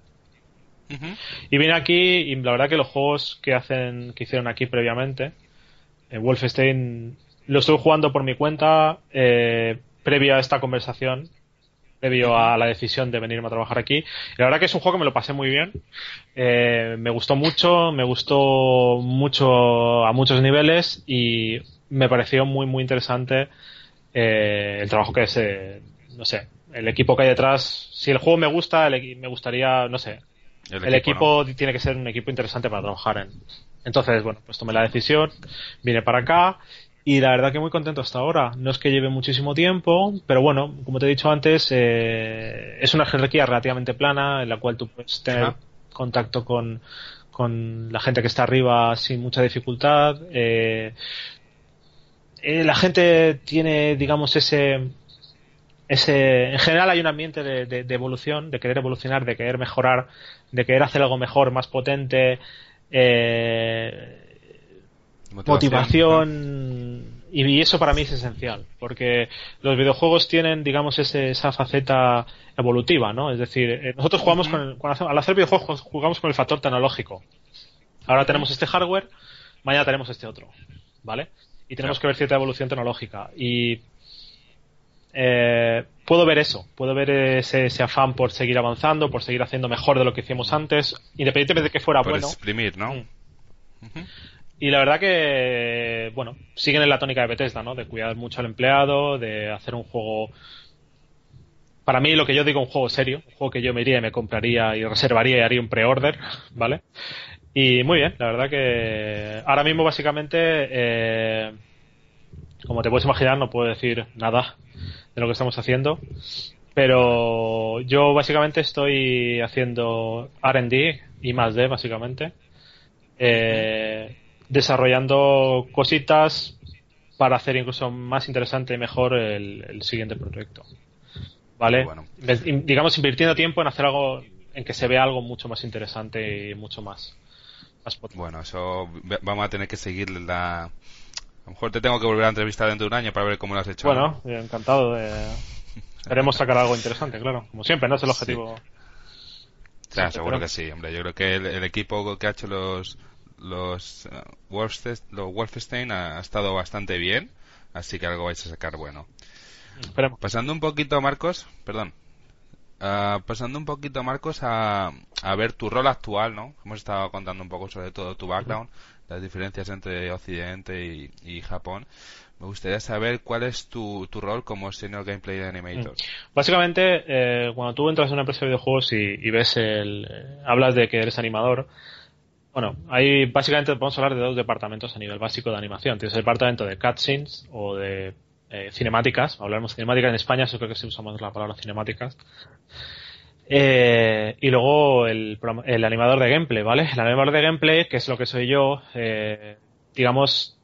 Y vine aquí y la verdad que los juegos que hacen, que hicieron aquí previamente, eh, Wolfenstein lo estoy jugando por mi cuenta eh, previo a esta conversación, previo a la decisión de venirme a trabajar aquí. Y la verdad que es un juego que me lo pasé muy bien. Eh, me gustó mucho, me gustó mucho a muchos niveles y me pareció muy, muy interesante eh, el trabajo que es, eh, no sé, el equipo que hay detrás. Si el juego me gusta, el me gustaría, no sé, El el equipo, equipo tiene que ser un equipo interesante para trabajar en. Entonces, bueno, pues tomé la decisión, vine para acá y la verdad que muy contento hasta ahora. No es que lleve muchísimo tiempo, pero bueno, como te he dicho antes, eh, es una jerarquía relativamente plana en la cual tú puedes tener Ajá. contacto con, con la gente que está arriba sin mucha dificultad. eh, eh, la gente tiene, digamos, ese, ese, en general hay un ambiente de, de- de evolución, de querer evolucionar, de querer mejorar, de querer hacer algo mejor, más potente, eh, motivación, y, y eso para mí es esencial, porque los videojuegos tienen, digamos, ese, esa faceta evolutiva, ¿no? Es decir, eh, nosotros jugamos con el, cuando hacemos- al hacer videojuegos jugamos con el factor tecnológico. Ahora tenemos este hardware, mañana tenemos este otro, ¿vale? Y tenemos Claro. que ver cierta evolución tecnológica. Y eh, puedo ver eso, puedo ver ese, ese afán por seguir avanzando, por seguir haciendo mejor de lo que hicimos antes, independientemente de que fuera Por bueno. exprimir, ¿no? Mm. Y la verdad que, bueno, siguen en la tónica de Bethesda, ¿no? De cuidar mucho al empleado, de hacer un juego. Para mí, lo que yo digo, un juego serio, un juego que yo me iría y me compraría y reservaría y haría un pre-order, ¿vale? Y muy bien, la verdad que ahora mismo, básicamente, eh, como te puedes imaginar, no puedo decir nada de lo que estamos haciendo. Pero yo básicamente estoy haciendo RD y más D, básicamente. Eh, desarrollando cositas para hacer incluso más interesante y mejor el, el siguiente proyecto. ¿Vale? Bueno. Digamos, invirtiendo tiempo en hacer algo, en que se vea algo mucho más interesante y mucho más, más potente. Bueno, eso vamos a tener que seguir la... A lo mejor te tengo que volver a entrevistar dentro de un año para ver cómo lo has hecho. Bueno, eh, encantado de. Esperemos sacar algo interesante, claro. Como siempre, no es el objetivo. Claro, seguro pero- que sí, hombre. Yo creo que el, el equipo que ha hecho los los Wolfste- los Wolfenstein ha, ha estado bastante bien, así que algo vais a sacar bueno. Esperemos. Pasando un poquito, Marcos, perdón. Ah, pasando un poquito, Marcos, a, a ver tu rol actual, ¿no? Hemos estado contando un poco sobre todo tu background, las diferencias entre Occidente y, Japón. Me gustaría saber cuál es tu, tu rol como Senior Gameplay Animator. Básicamente, eh, cuando tú entras en una empresa de videojuegos y, y ves el. eh, hablas de que eres animador. Bueno, ahí básicamente podemos hablar de dos departamentos a nivel básico de animación. Tienes el departamento de cutscenes o de eh, cinemáticas. Hablaremos de cinemáticas en España, eso creo que se usa más la palabra cinemáticas. Eh, y luego el, el animador de gameplay, ¿vale? El animador de gameplay, que es lo que soy yo, eh, digamos,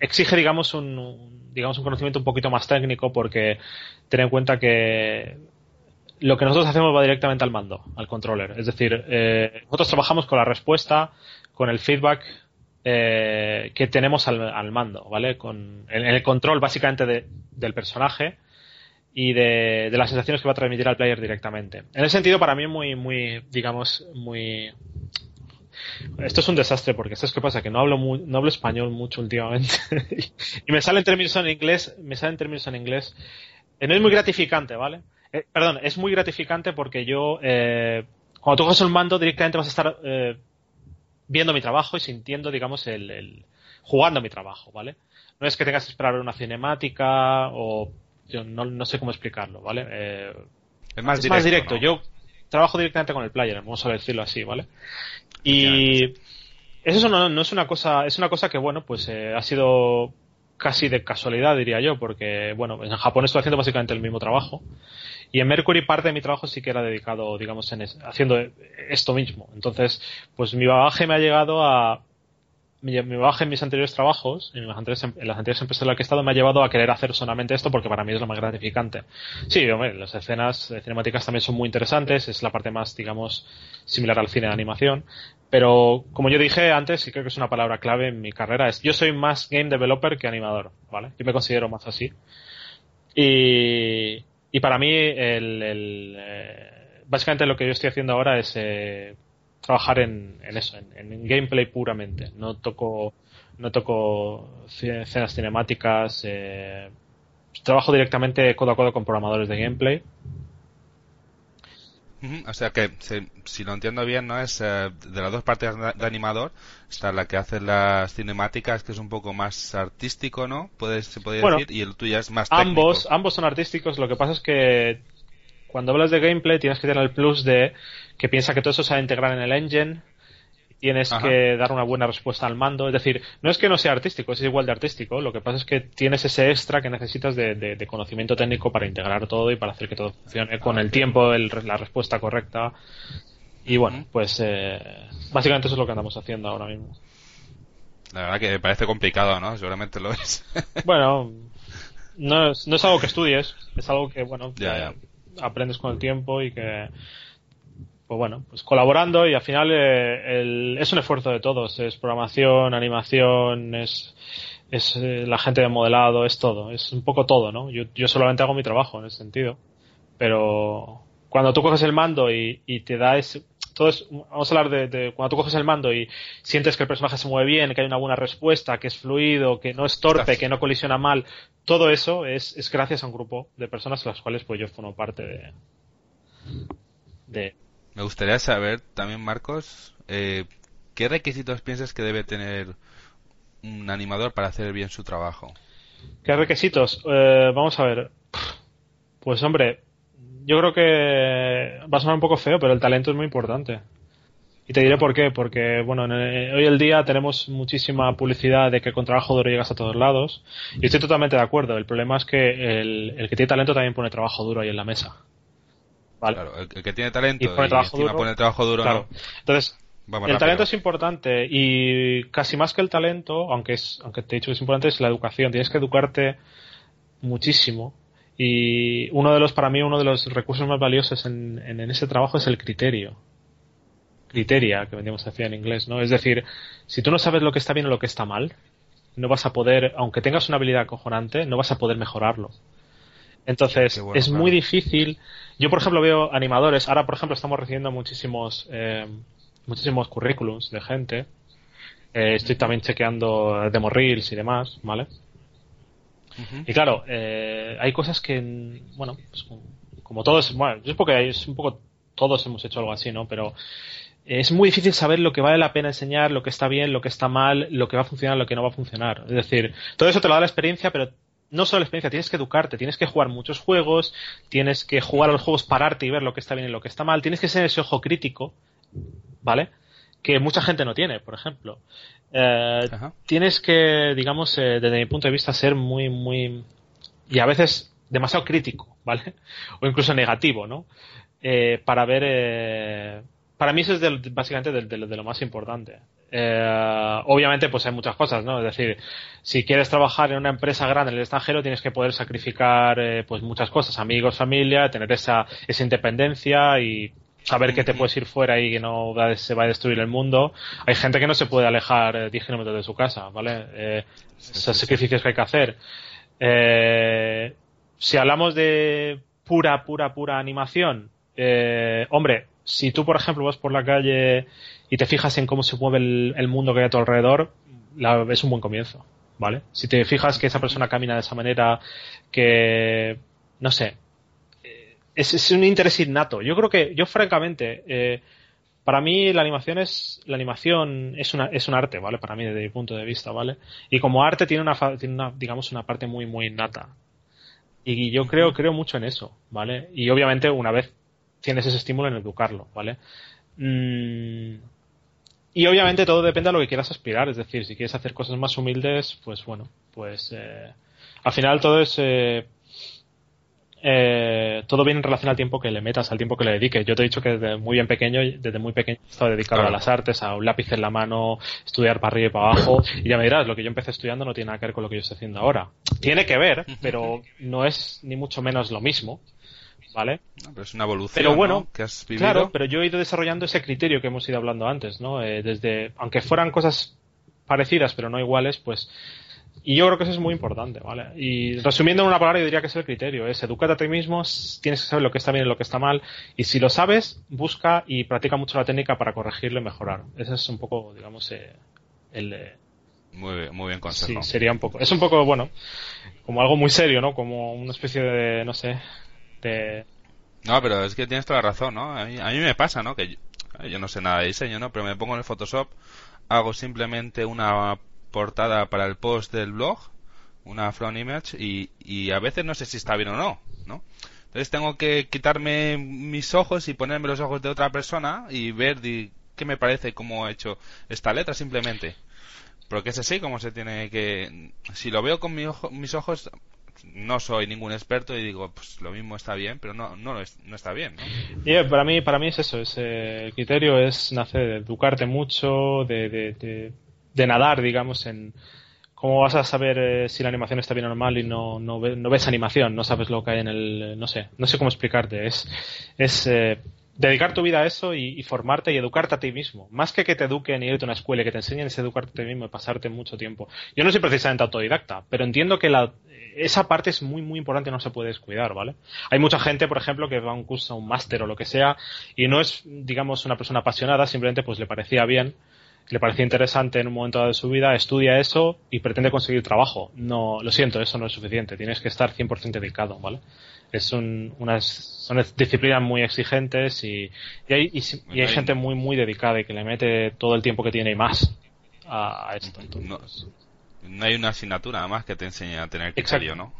exige, digamos, un, digamos, un conocimiento un poquito más técnico porque ten en cuenta que lo que nosotros hacemos va directamente al mando, al controller. Es decir, eh, nosotros trabajamos con la respuesta, con el feedback que tenemos al, al mando, ¿vale? Con en el control básicamente de- del personaje y de, de las sensaciones que va a transmitir al player directamente. En ese sentido, para mí es muy, muy, digamos, muy esto es un desastre porque ¿sabes qué pasa? Que no hablo mu- no hablo español mucho últimamente y me salen términos en inglés, me salen términos en inglés. Eh, no es muy gratificante, ¿vale? Eh, perdón, es muy gratificante porque yo eh, cuando tú coges un mando directamente vas a estar eh, viendo mi trabajo y sintiendo, digamos, el, el- jugando mi trabajo, ¿vale? No es que tengas que esperar una cinemática o yo no, no sé cómo explicarlo, ¿vale? Eh, Es más es directo. más directo. ¿no? Yo trabajo directamente con el player, vamos a decirlo así, ¿vale? Y eso no, no es una cosa, es una cosa que, bueno, pues eh, ha sido casi de casualidad, diría yo, porque, bueno, en Japón estoy haciendo básicamente el mismo trabajo. Y en Mercury parte de mi trabajo sí que era dedicado, digamos, en es- haciendo esto mismo. Entonces, pues mi bagaje me ha llegado a... Mi, bagaje en mis anteriores trabajos, en las anteriores, em- en las anteriores empresas en las que he estado, me ha llevado a querer hacer solamente esto porque para mí es lo más gratificante. Sí, hombre, las escenas cinemáticas también son muy interesantes, es la parte más, digamos, similar al cine de animación. Pero, como yo dije antes, y creo que es una palabra clave en mi carrera, es yo soy más game developer que animador, ¿vale? Yo me considero más así. Y, y para mí, el, el, eh, básicamente lo que yo estoy haciendo ahora es eh, trabajar en, en eso, en, en gameplay puramente. No toco, no toco escenas cinemáticas, eh, trabajo directamente codo a codo con programadores de gameplay. O sea que, si, lo entiendo bien, no es eh, de las dos partes de animador, está la que hace las cinemáticas, que es un poco más artístico, ¿no? Puedes, se puede decir, y el tuyo es más técnico. Ambos, ambos son artísticos, lo que pasa es que cuando hablas de gameplay tienes que tener el plus de que piensa que todo eso se va a integrar en el engine, tienes que dar una buena respuesta al mando. Es decir, no es que no sea artístico, es igual de artístico. Lo que pasa es que tienes ese extra que necesitas de, conocimiento técnico para integrar todo y para hacer que todo funcione con el tiempo, la respuesta correcta. Y bueno, pues eh, básicamente eso es lo que andamos haciendo ahora mismo. La verdad que parece complicado, ¿no? Seguramente lo es. bueno, no es, no es algo que estudies, es algo que, bueno, aprendes con el tiempo y que pues bueno, pues colaborando y al final eh, es un esfuerzo de todos. Es programación, animación, es, es eh, la gente de modelado, es todo. Es un poco todo, ¿no? Yo, yo solamente hago mi trabajo en ese sentido. Pero cuando tú coges el mando y, y te da ese, todo es, vamos a hablar de, cuando tú coges el mando y sientes que el personaje se mueve bien, que hay una buena respuesta, que es fluido, que no es torpe, que no colisiona mal, todo eso es, es gracias a un grupo de personas a las cuales pues yo formo parte de, de me gustaría saber también, Marcos, eh, ¿qué requisitos piensas que debe tener un animador para hacer bien su trabajo? ¿Qué requisitos? Eh, vamos a ver. Pues hombre, yo creo que va a sonar un poco feo, pero el talento es muy importante. Y te diré por qué, porque bueno, hoy el día tenemos muchísima publicidad de que con trabajo duro llegas a todos lados. Y estoy totalmente de acuerdo. El problema es que el, el que tiene talento también pone trabajo duro ahí en la mesa. Claro, el, que tiene talento y, pone, trabajo, duro, trabajo duro. Entonces, el talento es importante y casi más que el talento, aunque es, aunque te he dicho que es importante, es la educación. Tienes que educarte muchísimo. Y uno de los, para mí, uno de los recursos más valiosos en, en, ese trabajo es el criterio. Criteria, que vendríamos a decir en inglés, ¿no? Es decir, si tú no sabes lo que está bien o lo que está mal, no vas a poder, aunque tengas una habilidad acojonante, no vas a poder mejorarlo. Entonces, es muy difícil. Yo, por ejemplo, veo animadores. Ahora, por ejemplo, estamos recibiendo muchísimos, eh, muchísimos currículums de gente. Eh, estoy también chequeando demo reels y demás, ¿vale? Y claro, eh, hay cosas que, bueno, pues, como todos, bueno, es porque es un poco todos hemos hecho algo así, ¿no? Pero es muy difícil saber lo que vale la pena enseñar, lo que está bien, lo que está mal, lo que va a funcionar, lo que no va a funcionar. Es decir, todo eso te lo da la experiencia, pero no solo la experiencia, tienes que educarte, tienes que jugar muchos juegos, tienes que jugar a los juegos, pararte y ver lo que está bien y lo que está mal, tienes que ser ese ojo crítico, ¿vale? Que mucha gente no tiene, por ejemplo. Eh, tienes que, digamos, eh, desde mi punto de vista, ser muy, muy. y a veces demasiado crítico, ¿vale? O incluso negativo, ¿no? Eh, para ver. para mí eso es básicamente de, lo más importante. Eh, obviamente, pues hay muchas cosas, ¿no? Es decir, si quieres trabajar en una empresa grande en el extranjero, tienes que poder sacrificar, eh, pues muchas cosas, amigos, familia, tener esa, esa independencia y saber que te puedes ir fuera y que no se va a destruir el mundo. Hay gente que no se puede alejar eh, 10 kilómetros de su casa, ¿vale? Eh, esos sacrificios que hay que hacer. Eh, si hablamos de pura, pura, pura animación, eh, hombre, si tú, por ejemplo, vas por la calle y te fijas en cómo se mueve el, mundo que hay a tu alrededor, es un buen comienzo, ¿vale? Si te fijas que esa persona camina de esa manera, que, no sé, eh, es, un interés innato. Yo creo que, yo francamente, eh, para mí la animación es, la animación es una, es un arte, ¿vale? Para mí, desde mi punto de vista, ¿vale? Y como arte tiene una, tiene una digamos, una parte muy, muy innata. Y yo creo, creo mucho en eso, ¿vale? Y obviamente una vez tienes ese estímulo en educarlo, ¿vale? Mm, y obviamente todo depende de lo que quieras aspirar, es decir, si quieres hacer cosas más humildes, pues bueno, pues eh, al final todo es... Eh, eh, todo viene en relación al tiempo que le metas, al tiempo que le dediques. Yo te he dicho que desde muy bien pequeño, desde muy pequeño he estado dedicado a las artes, a un lápiz en la mano, estudiar para arriba y para abajo. Y ya me dirás, lo que yo empecé estudiando no tiene nada que ver con lo que yo estoy haciendo ahora. Tiene que ver, pero no es ni mucho menos lo mismo. ¿vale? pero es una evolución pero bueno, que has vivido. Claro, pero yo he ido desarrollando ese criterio que hemos ido hablando antes, ¿no? Eh, desde, aunque fueran cosas parecidas pero no iguales, pues y yo creo que eso es muy importante, ¿vale? Y resumiendo en una palabra, yo diría que es el criterio, es edúcate a ti mismo, tienes que saber lo que está bien y lo que está mal, y si lo sabes, busca y practica mucho la técnica para corregirlo y mejorar. Ese es un poco, digamos, eh, el, Muy, muy bien consejo. Sí, sería un poco. Es un poco, bueno, como algo muy serio, ¿no? Como una especie de, no sé, de. No, pero es que tienes toda la razón, ¿no? A mí, a mí me pasa, ¿no? Que yo, yo no sé nada de diseño, ¿no? Pero me pongo en el Photoshop, hago simplemente una portada para el post del blog, una front image, y, y a veces no sé si está bien o no, ¿no? Entonces tengo que quitarme mis ojos y ponerme los ojos de otra persona y ver di- qué me parece cómo he hecho esta letra simplemente. Porque es así como se tiene que... Si lo veo con mi ojo- mis ojos, no soy ningún experto y digo, pues lo mismo está bien, pero no, no, no está bien, ¿no? Y eh, para mí, para mí es eso, es, eh, el criterio es nacer de educarte mucho, de, de, de, de nadar, digamos, en cómo vas a saber eh, si la animación está bien o mal y no, no, ve- no ves animación, no sabes lo que hay en el, no sé, no sé cómo explicarte, es, es eh, dedicar tu vida a eso y, formarte y educarte a ti mismo, más que que te eduquen y irte a una escuela y que te enseñen es educarte a ti mismo y pasarte mucho tiempo. Yo no soy precisamente autodidacta, pero entiendo que la, esa parte es muy, muy importante no se puede descuidar, ¿vale? Hay mucha gente, por ejemplo, que va a un curso, a un máster o lo que sea, y no es, digamos, una persona apasionada, simplemente pues le parecía bien, le parecía interesante en un momento dado de su vida, estudia eso y pretende conseguir trabajo. No, lo siento, eso no es suficiente, tienes que estar 100% dedicado, ¿vale? Es un, unas, son disciplinas muy exigentes y, y hay, y, hay gente muy, muy dedicada y que le mete todo el tiempo que tiene y más a, a esto. Entonces, No, no hay una asignatura además que te enseñe a tener criterio, ¿no?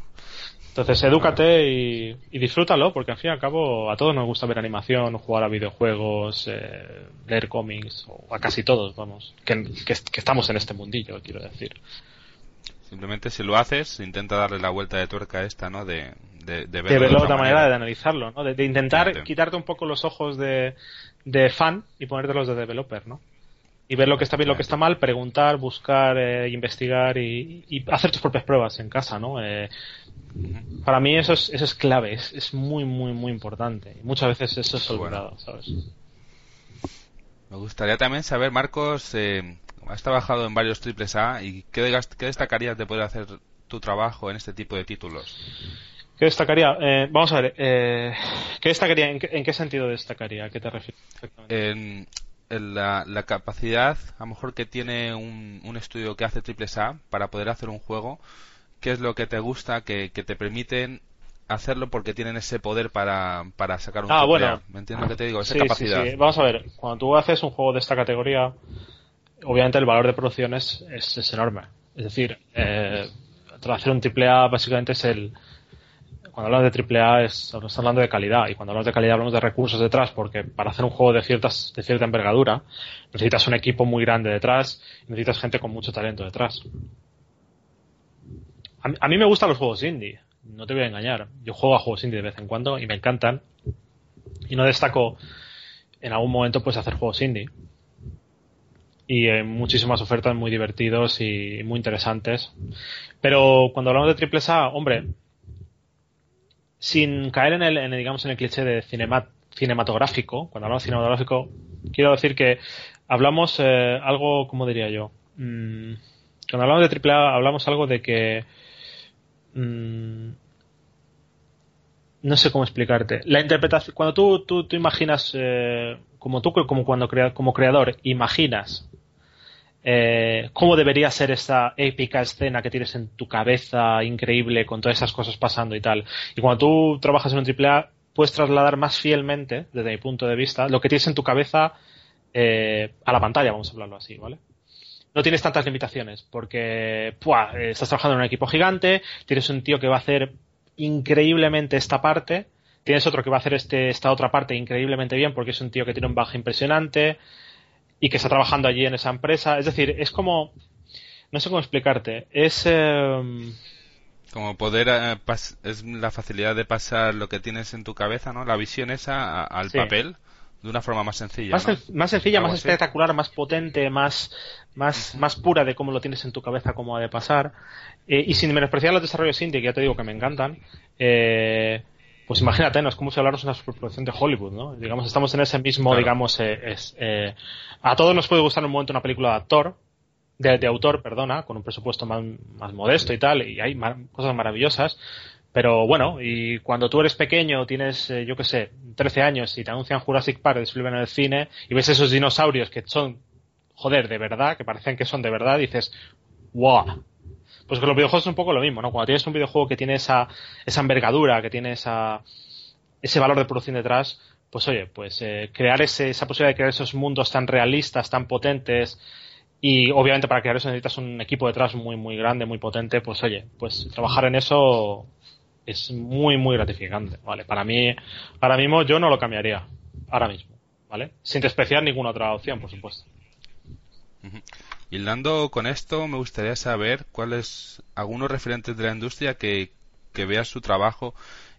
Entonces, edúcate y, y disfrútalo, porque al fin y al cabo a todos nos gusta ver animación, jugar a videojuegos, eh, leer cómics, o a casi todos, vamos, que, que, que estamos en este mundillo, quiero decir. Simplemente si lo haces, intenta darle la vuelta de tuerca esta, ¿no? De, de, de De verlo verlo de otra otra manera, de analizarlo, ¿no? De, de intentar quitarte un poco los ojos de, de fan y ponértelos de developer, ¿no? Y ver lo que está bien, lo que está mal, preguntar, buscar, eh, investigar y, y hacer tus propias pruebas en casa, ¿no? Eh, para mí eso es, eso es clave, es, es muy, muy, muy importante. Muchas veces eso es Bueno. olvidado, ¿sabes? Me gustaría también saber, Marcos, eh, has trabajado en varios triples A y qué, qué destacarías de poder hacer tu trabajo en este tipo de títulos. ¿Qué destacaría? Eh, vamos a ver, eh, ¿qué destacaría? ¿En qué, en qué sentido destacaría? ¿A qué te refieres? exactamente? En la, la capacidad, a lo mejor que tiene un, un estudio que hace triples A para poder hacer un juego, ¿qué es lo que te gusta que, que te permiten hacerlo porque tienen ese poder para, para sacar un Ah, triple bueno. A? ¿Me entiendes lo que te digo? Esa Sí, sí, capacidad. sí. Vamos a ver, cuando tú haces un juego de esta categoría, obviamente el valor de producción es, es, es enorme. Es decir, eh, hacer un triple A básicamente es el... Cuando hablamos de triple A es, estamos hablando de calidad y cuando hablamos de calidad hablamos de recursos detrás porque para hacer un juego de, ciertas, de cierta envergadura necesitas un equipo muy grande detrás necesitas gente con mucho talento detrás. A a mí me gustan los juegos indie, no te voy a engañar. Yo juego a juegos indie de vez en cuando y me encantan y no destaco en algún momento pues hacer juegos indie y muchísimas ofertas muy divertidos y muy interesantes pero cuando hablamos de triples A hombre sin caer en el, en digamos en el cliché de cinema- cinematográfico cuando hablamos de cinematográfico quiero decir que hablamos eh, algo como diría yo Mm, cuando hablamos de triple A hablamos algo de que mm, no sé cómo explicarte. La interpretación, cuando tú, tú, tú imaginas, eh, como tú, como cuando crea, como creador, imaginas eh, cómo debería ser esta épica escena que tienes en tu cabeza, increíble, con todas esas cosas pasando y tal. Y cuando tú trabajas en un AAA, puedes trasladar más fielmente, desde mi punto de vista, lo que tienes en tu cabeza eh, a la pantalla, vamos a hablarlo así, ¿vale? no tienes tantas limitaciones porque ¡pua! eh, estás trabajando en un equipo gigante, tienes un tío que va a hacer increíblemente esta parte, tienes otro que va a hacer este, esta otra parte increíblemente bien porque es un tío que tiene un bajo impresionante y que está trabajando allí en esa empresa. Es decir, es como, no sé cómo explicarte, es... eh, Como poder, eh, pas- es la facilidad de pasar lo que tienes en tu cabeza, ¿no? La visión esa al Sí. papel de una forma más sencilla. más, más sencilla, Algo más así. espectacular, más potente, más, más, más pura de cómo lo tienes en tu cabeza, cómo ha de pasar. Eh, y sin menospreciar los desarrollos indie, que ya te digo que me encantan, eh, pues imagínate, no es como si habláramos de una superproducción de Hollywood, ¿no? Digamos, estamos en ese mismo, Claro. digamos, eh, es, eh, a todos nos puede gustar en un momento una película de actor, de, de autor, perdona, con un presupuesto más, más modesto y tal, y hay mar- cosas maravillosas, pero bueno, y cuando tú eres pequeño, tienes, eh, yo qué sé, 13 años y te anuncian Jurassic Park desfilven en el cine y ves esos dinosaurios que son, joder, de verdad, que parecen que son de verdad, dices, ¡wow! Pues con los videojuegos es un poco lo mismo, ¿no? Cuando tienes un videojuego que tiene esa, esa envergadura, que tiene esa, ese valor de producción detrás, pues oye, pues eh, crear ese, esa posibilidad de crear esos mundos tan realistas, tan potentes, y obviamente para crear eso necesitas un equipo detrás muy, muy grande, muy potente, pues oye, pues trabajar en eso es muy, muy gratificante, ¿vale? Para mí, ahora mismo yo no lo cambiaría, ahora mismo, ¿vale? Sin despreciar ninguna otra opción, por supuesto. Y Hilando con esto, me gustaría saber cuáles algunos referentes de la industria que, que veas su trabajo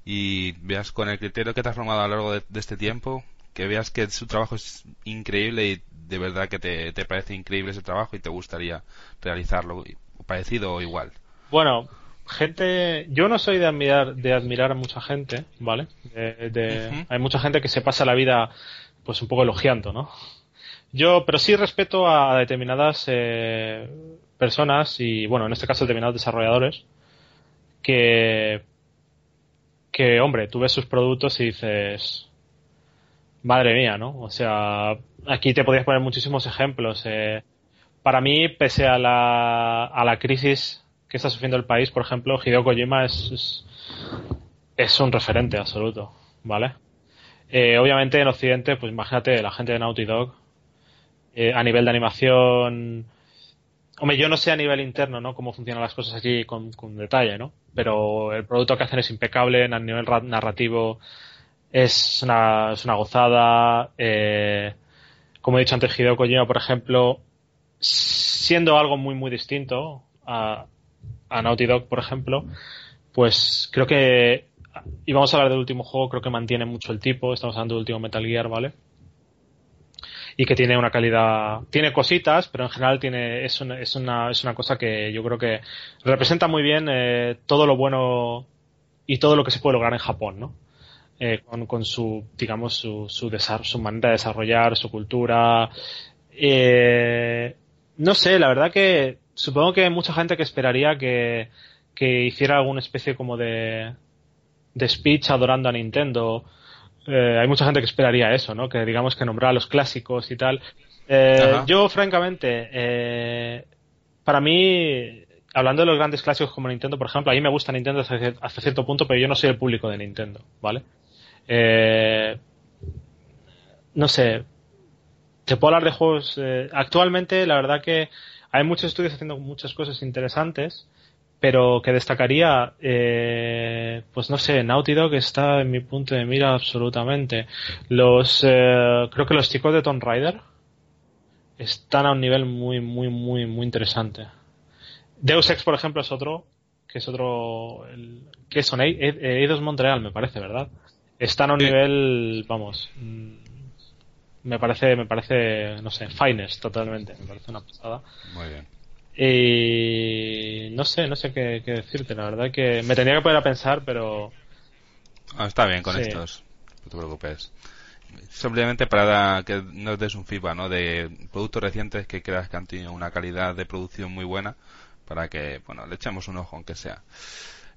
y veas con el criterio que te has formado a lo largo de, este tiempo, que veas que su trabajo es increíble y de verdad que te, te parece increíble ese trabajo y te gustaría realizarlo parecido o igual. Bueno, gente, yo no soy de admirar, de admirar a mucha gente, ¿vale? De, Hay mucha gente que se pasa la vida, pues un poco elogiando, ¿no? Yo, pero sí respeto a determinadas eh, personas y, bueno, en este caso determinados desarrolladores que, que, hombre, tú ves sus productos y dices, madre mía, ¿no? O sea, aquí te podrías poner muchísimos ejemplos. Eh, para mí, pese a la, a la crisis que está sufriendo el país, por ejemplo, Hideo Kojima es, es, un referente absoluto, ¿vale? Eh, obviamente en Occidente, pues imagínate la gente de Naughty Dog, eh, a nivel de animación, hombre, yo no sé a nivel interno, ¿no? Cómo funcionan las cosas aquí con, detalle, ¿no? Pero el producto que hacen es impecable, a nivel narrativo es una, es una gozada, eh, como he dicho antes, Hideo Kojima, por ejemplo, siendo algo muy, muy distinto a Naughty Dog, por ejemplo, pues creo que, y vamos a hablar del último juego, creo que mantiene mucho el tipo, estamos hablando del último Metal Gear, ¿vale? Y que tiene una calidad, tiene cositas, pero en general tiene, es una, es una, es una cosa que yo creo que representa muy bien eh, todo lo bueno y todo lo que se puede lograr en Japón, ¿no? Eh, con, con, su, digamos, su, su, su manera de desarrollar, su cultura. Eh, no sé, la verdad que supongo que hay mucha gente que esperaría que, que hiciera alguna especie como de, de speech adorando a Nintendo. Eh, hay mucha gente que esperaría eso, ¿no? Que digamos que nombrara los clásicos y tal. Eh, yo, francamente, eh, para mí, hablando de los grandes clásicos como Nintendo, por ejemplo, a mí me gusta Nintendo hasta, cierto punto, pero yo no soy el público de Nintendo, ¿vale? no sé. Te puedo hablar de juegos. actualmente, la verdad que hay muchos estudios haciendo muchas cosas interesantes, pero que destacaría, eh, pues no sé, Naughty Dog está en mi punto de mira absolutamente. Los, eh, creo que los chicos de Tomb Raider están a un nivel muy, muy, muy, muy interesante. Deus Ex, por ejemplo, es otro, que es otro, el, que son Eidos Montreal, me parece, ¿verdad? Están a un nivel, vamos, me parece, me parece, no sé, finest totalmente, me parece una pasada. Muy bien. Y no sé, no sé qué, decirte, la verdad que me tenía que poner a pensar, pero... Ah, está bien con estos, no te preocupes. Simplemente para que nos des un feedback, ¿no? De productos recientes que creas que han tenido una calidad de producción muy buena para que, bueno, le echemos un ojo aunque sea.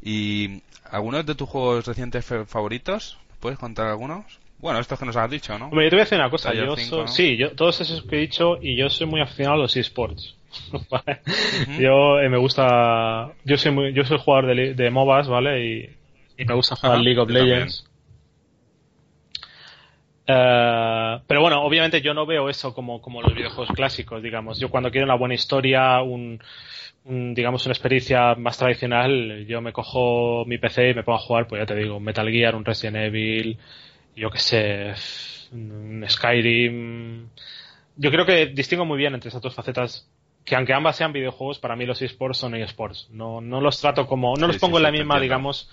¿Y algunos de tus juegos recientes favoritos? ¿Puedes contar algunos? Bueno, estos que nos has dicho, ¿no? Hombre, yo te voy a decir una cosa. Yo Sí, yo, todos esos que he dicho y yo soy muy aficionado a los esports. Yo eh, me gusta. Yo soy muy, yo soy jugador de, de MOBAs, ¿vale? Y, me gusta jugar League of Legends. Eh, pero bueno, obviamente yo no veo eso como, como los videojuegos clásicos, digamos. Yo cuando quiero una buena historia, un, un, digamos, una experiencia más tradicional, yo me cojo mi PC y me pongo a jugar, pues ya te digo, Metal Gear, un Resident Evil, yo qué sé, Skyrim. Yo creo que distingo muy bien entre esas dos facetas que aunque ambas sean videojuegos, para mí los esports son esports. No, no los trato como, no los pongo en la misma, digamos,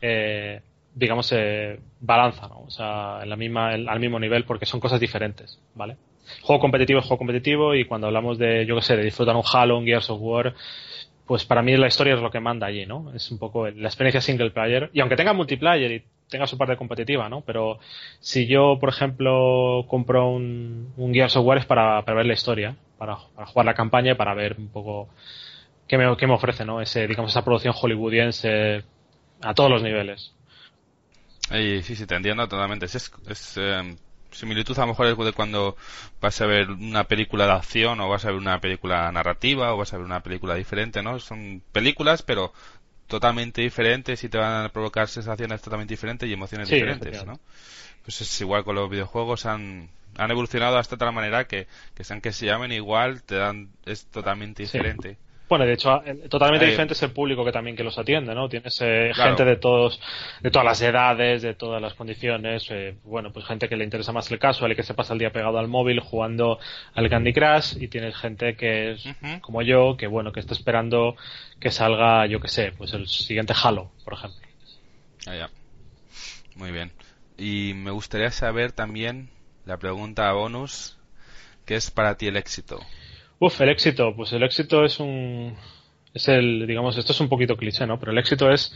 eh, digamos, eh, balanza, ¿no? O sea, en la misma, al mismo nivel porque son cosas diferentes, ¿vale? Juego competitivo es juego competitivo y cuando hablamos de, yo qué sé, de disfrutar un Halo, un Gears of War, pues para mí la historia es lo que manda allí, ¿no? Es un poco la experiencia single player. Y aunque tenga multiplayer y tenga su parte competitiva, ¿no? Pero si yo, por ejemplo, compro un, un Gears of War es para, ver la historia, para, jugar la campaña y para ver un poco qué me, qué me ofrece, ¿no? Ese, digamos, esa producción hollywoodiense a todos los niveles. sí, sí, te entiendo totalmente. Es, es, em, similitud a lo mejor es de cuando vas a ver una película de acción o vas a ver una película narrativa o vas a ver una película diferente, ¿no? Son películas, pero totalmente diferentes y te van a provocar sensaciones totalmente diferentes y emociones diferentes, ¿no? Pues es igual con los videojuegos, han, han evolucionado hasta tal manera que, que sean que se llamen igual, te dan, es totalmente diferente. Bueno, de hecho, eh, totalmente diferente es el público que también que los atiende, ¿no? Tienes eh, gente de todos, de todas las edades, de todas las condiciones, eh, bueno, pues gente que le interesa más el caso, el que se pasa el día pegado al móvil jugando al Candy Crush, y tienes gente que es como yo, que bueno, que está esperando que salga, yo que sé, pues el siguiente Halo, por ejemplo. Ah, ya. Muy bien. Y me gustaría saber también la pregunta bonus, ¿qué es para ti el éxito? Uf, el éxito, pues el éxito es un es el, digamos, esto es un poquito cliché, ¿no? Pero el éxito es,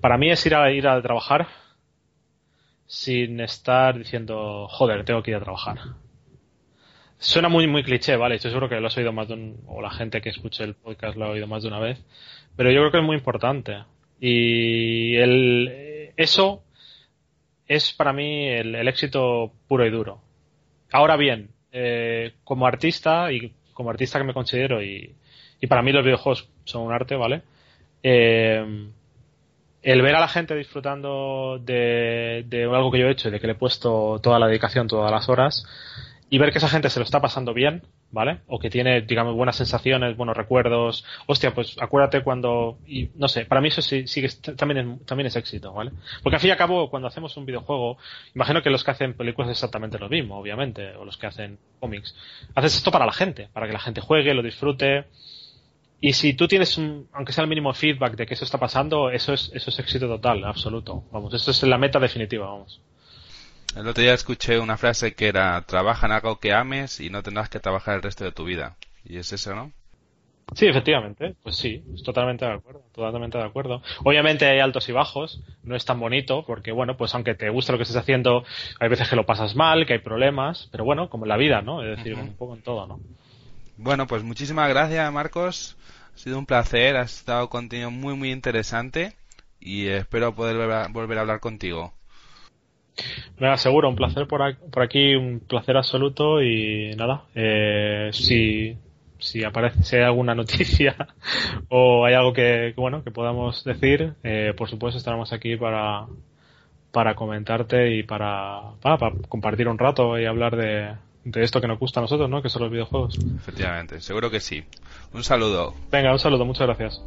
para mí es ir a ir a trabajar sin estar diciendo, joder, tengo que ir a trabajar. Suena muy, muy cliché, ¿vale? Estoy seguro que lo has oído más de un, o la gente que escuche el podcast lo ha oído más de una vez, pero yo creo que es muy importante. Y el, eso es para mí el, éxito puro y duro. Ahora bien, eh, como artista y como artista que me considero y, y para mí los videojuegos son un arte, ¿vale? Eh, el ver a la gente disfrutando de, de, algo que yo he hecho y de que le he puesto toda la dedicación, todas las horas, y ver que esa gente se lo está pasando bien, ¿vale? O que tiene, digamos, buenas sensaciones, buenos recuerdos. Hostia, pues acuérdate cuando, y no sé, para mí eso sí, sí también, es, también es éxito, ¿vale? Porque al fin y al cabo, cuando hacemos un videojuego, imagino que los que hacen películas es exactamente lo mismo, obviamente, o los que hacen cómics. Haces esto para la gente, para que la gente juegue, lo disfrute. Y si tú tienes, un, aunque sea el mínimo feedback de que eso está pasando, eso es, eso es éxito total, absoluto. Vamos, eso es la meta definitiva, vamos. El otro día escuché una frase que era trabaja en algo que ames y no tendrás que trabajar el resto de tu vida. Y es eso, ¿no? Sí, efectivamente. Pues sí, totalmente de acuerdo, totalmente de acuerdo. Obviamente hay altos y bajos, no es tan bonito porque bueno, pues aunque te guste lo que estés haciendo, hay veces que lo pasas mal, que hay problemas, pero bueno, como en la vida, ¿no? Es decir, un poco en todo, ¿no? Bueno, pues muchísimas gracias, Marcos. Ha sido un placer, has estado contenido muy muy interesante y espero poder volver a hablar contigo. Me aseguro, un placer por aquí, un placer absoluto y nada, eh, si, si aparece si hay alguna noticia o hay algo que, bueno que podamos decir, eh, por supuesto estaremos aquí para, para comentarte y para, para, compartir un rato y hablar de, de esto que nos gusta a nosotros, ¿no? Que son los videojuegos. Efectivamente, seguro que sí. Un saludo. Venga, un saludo, muchas gracias.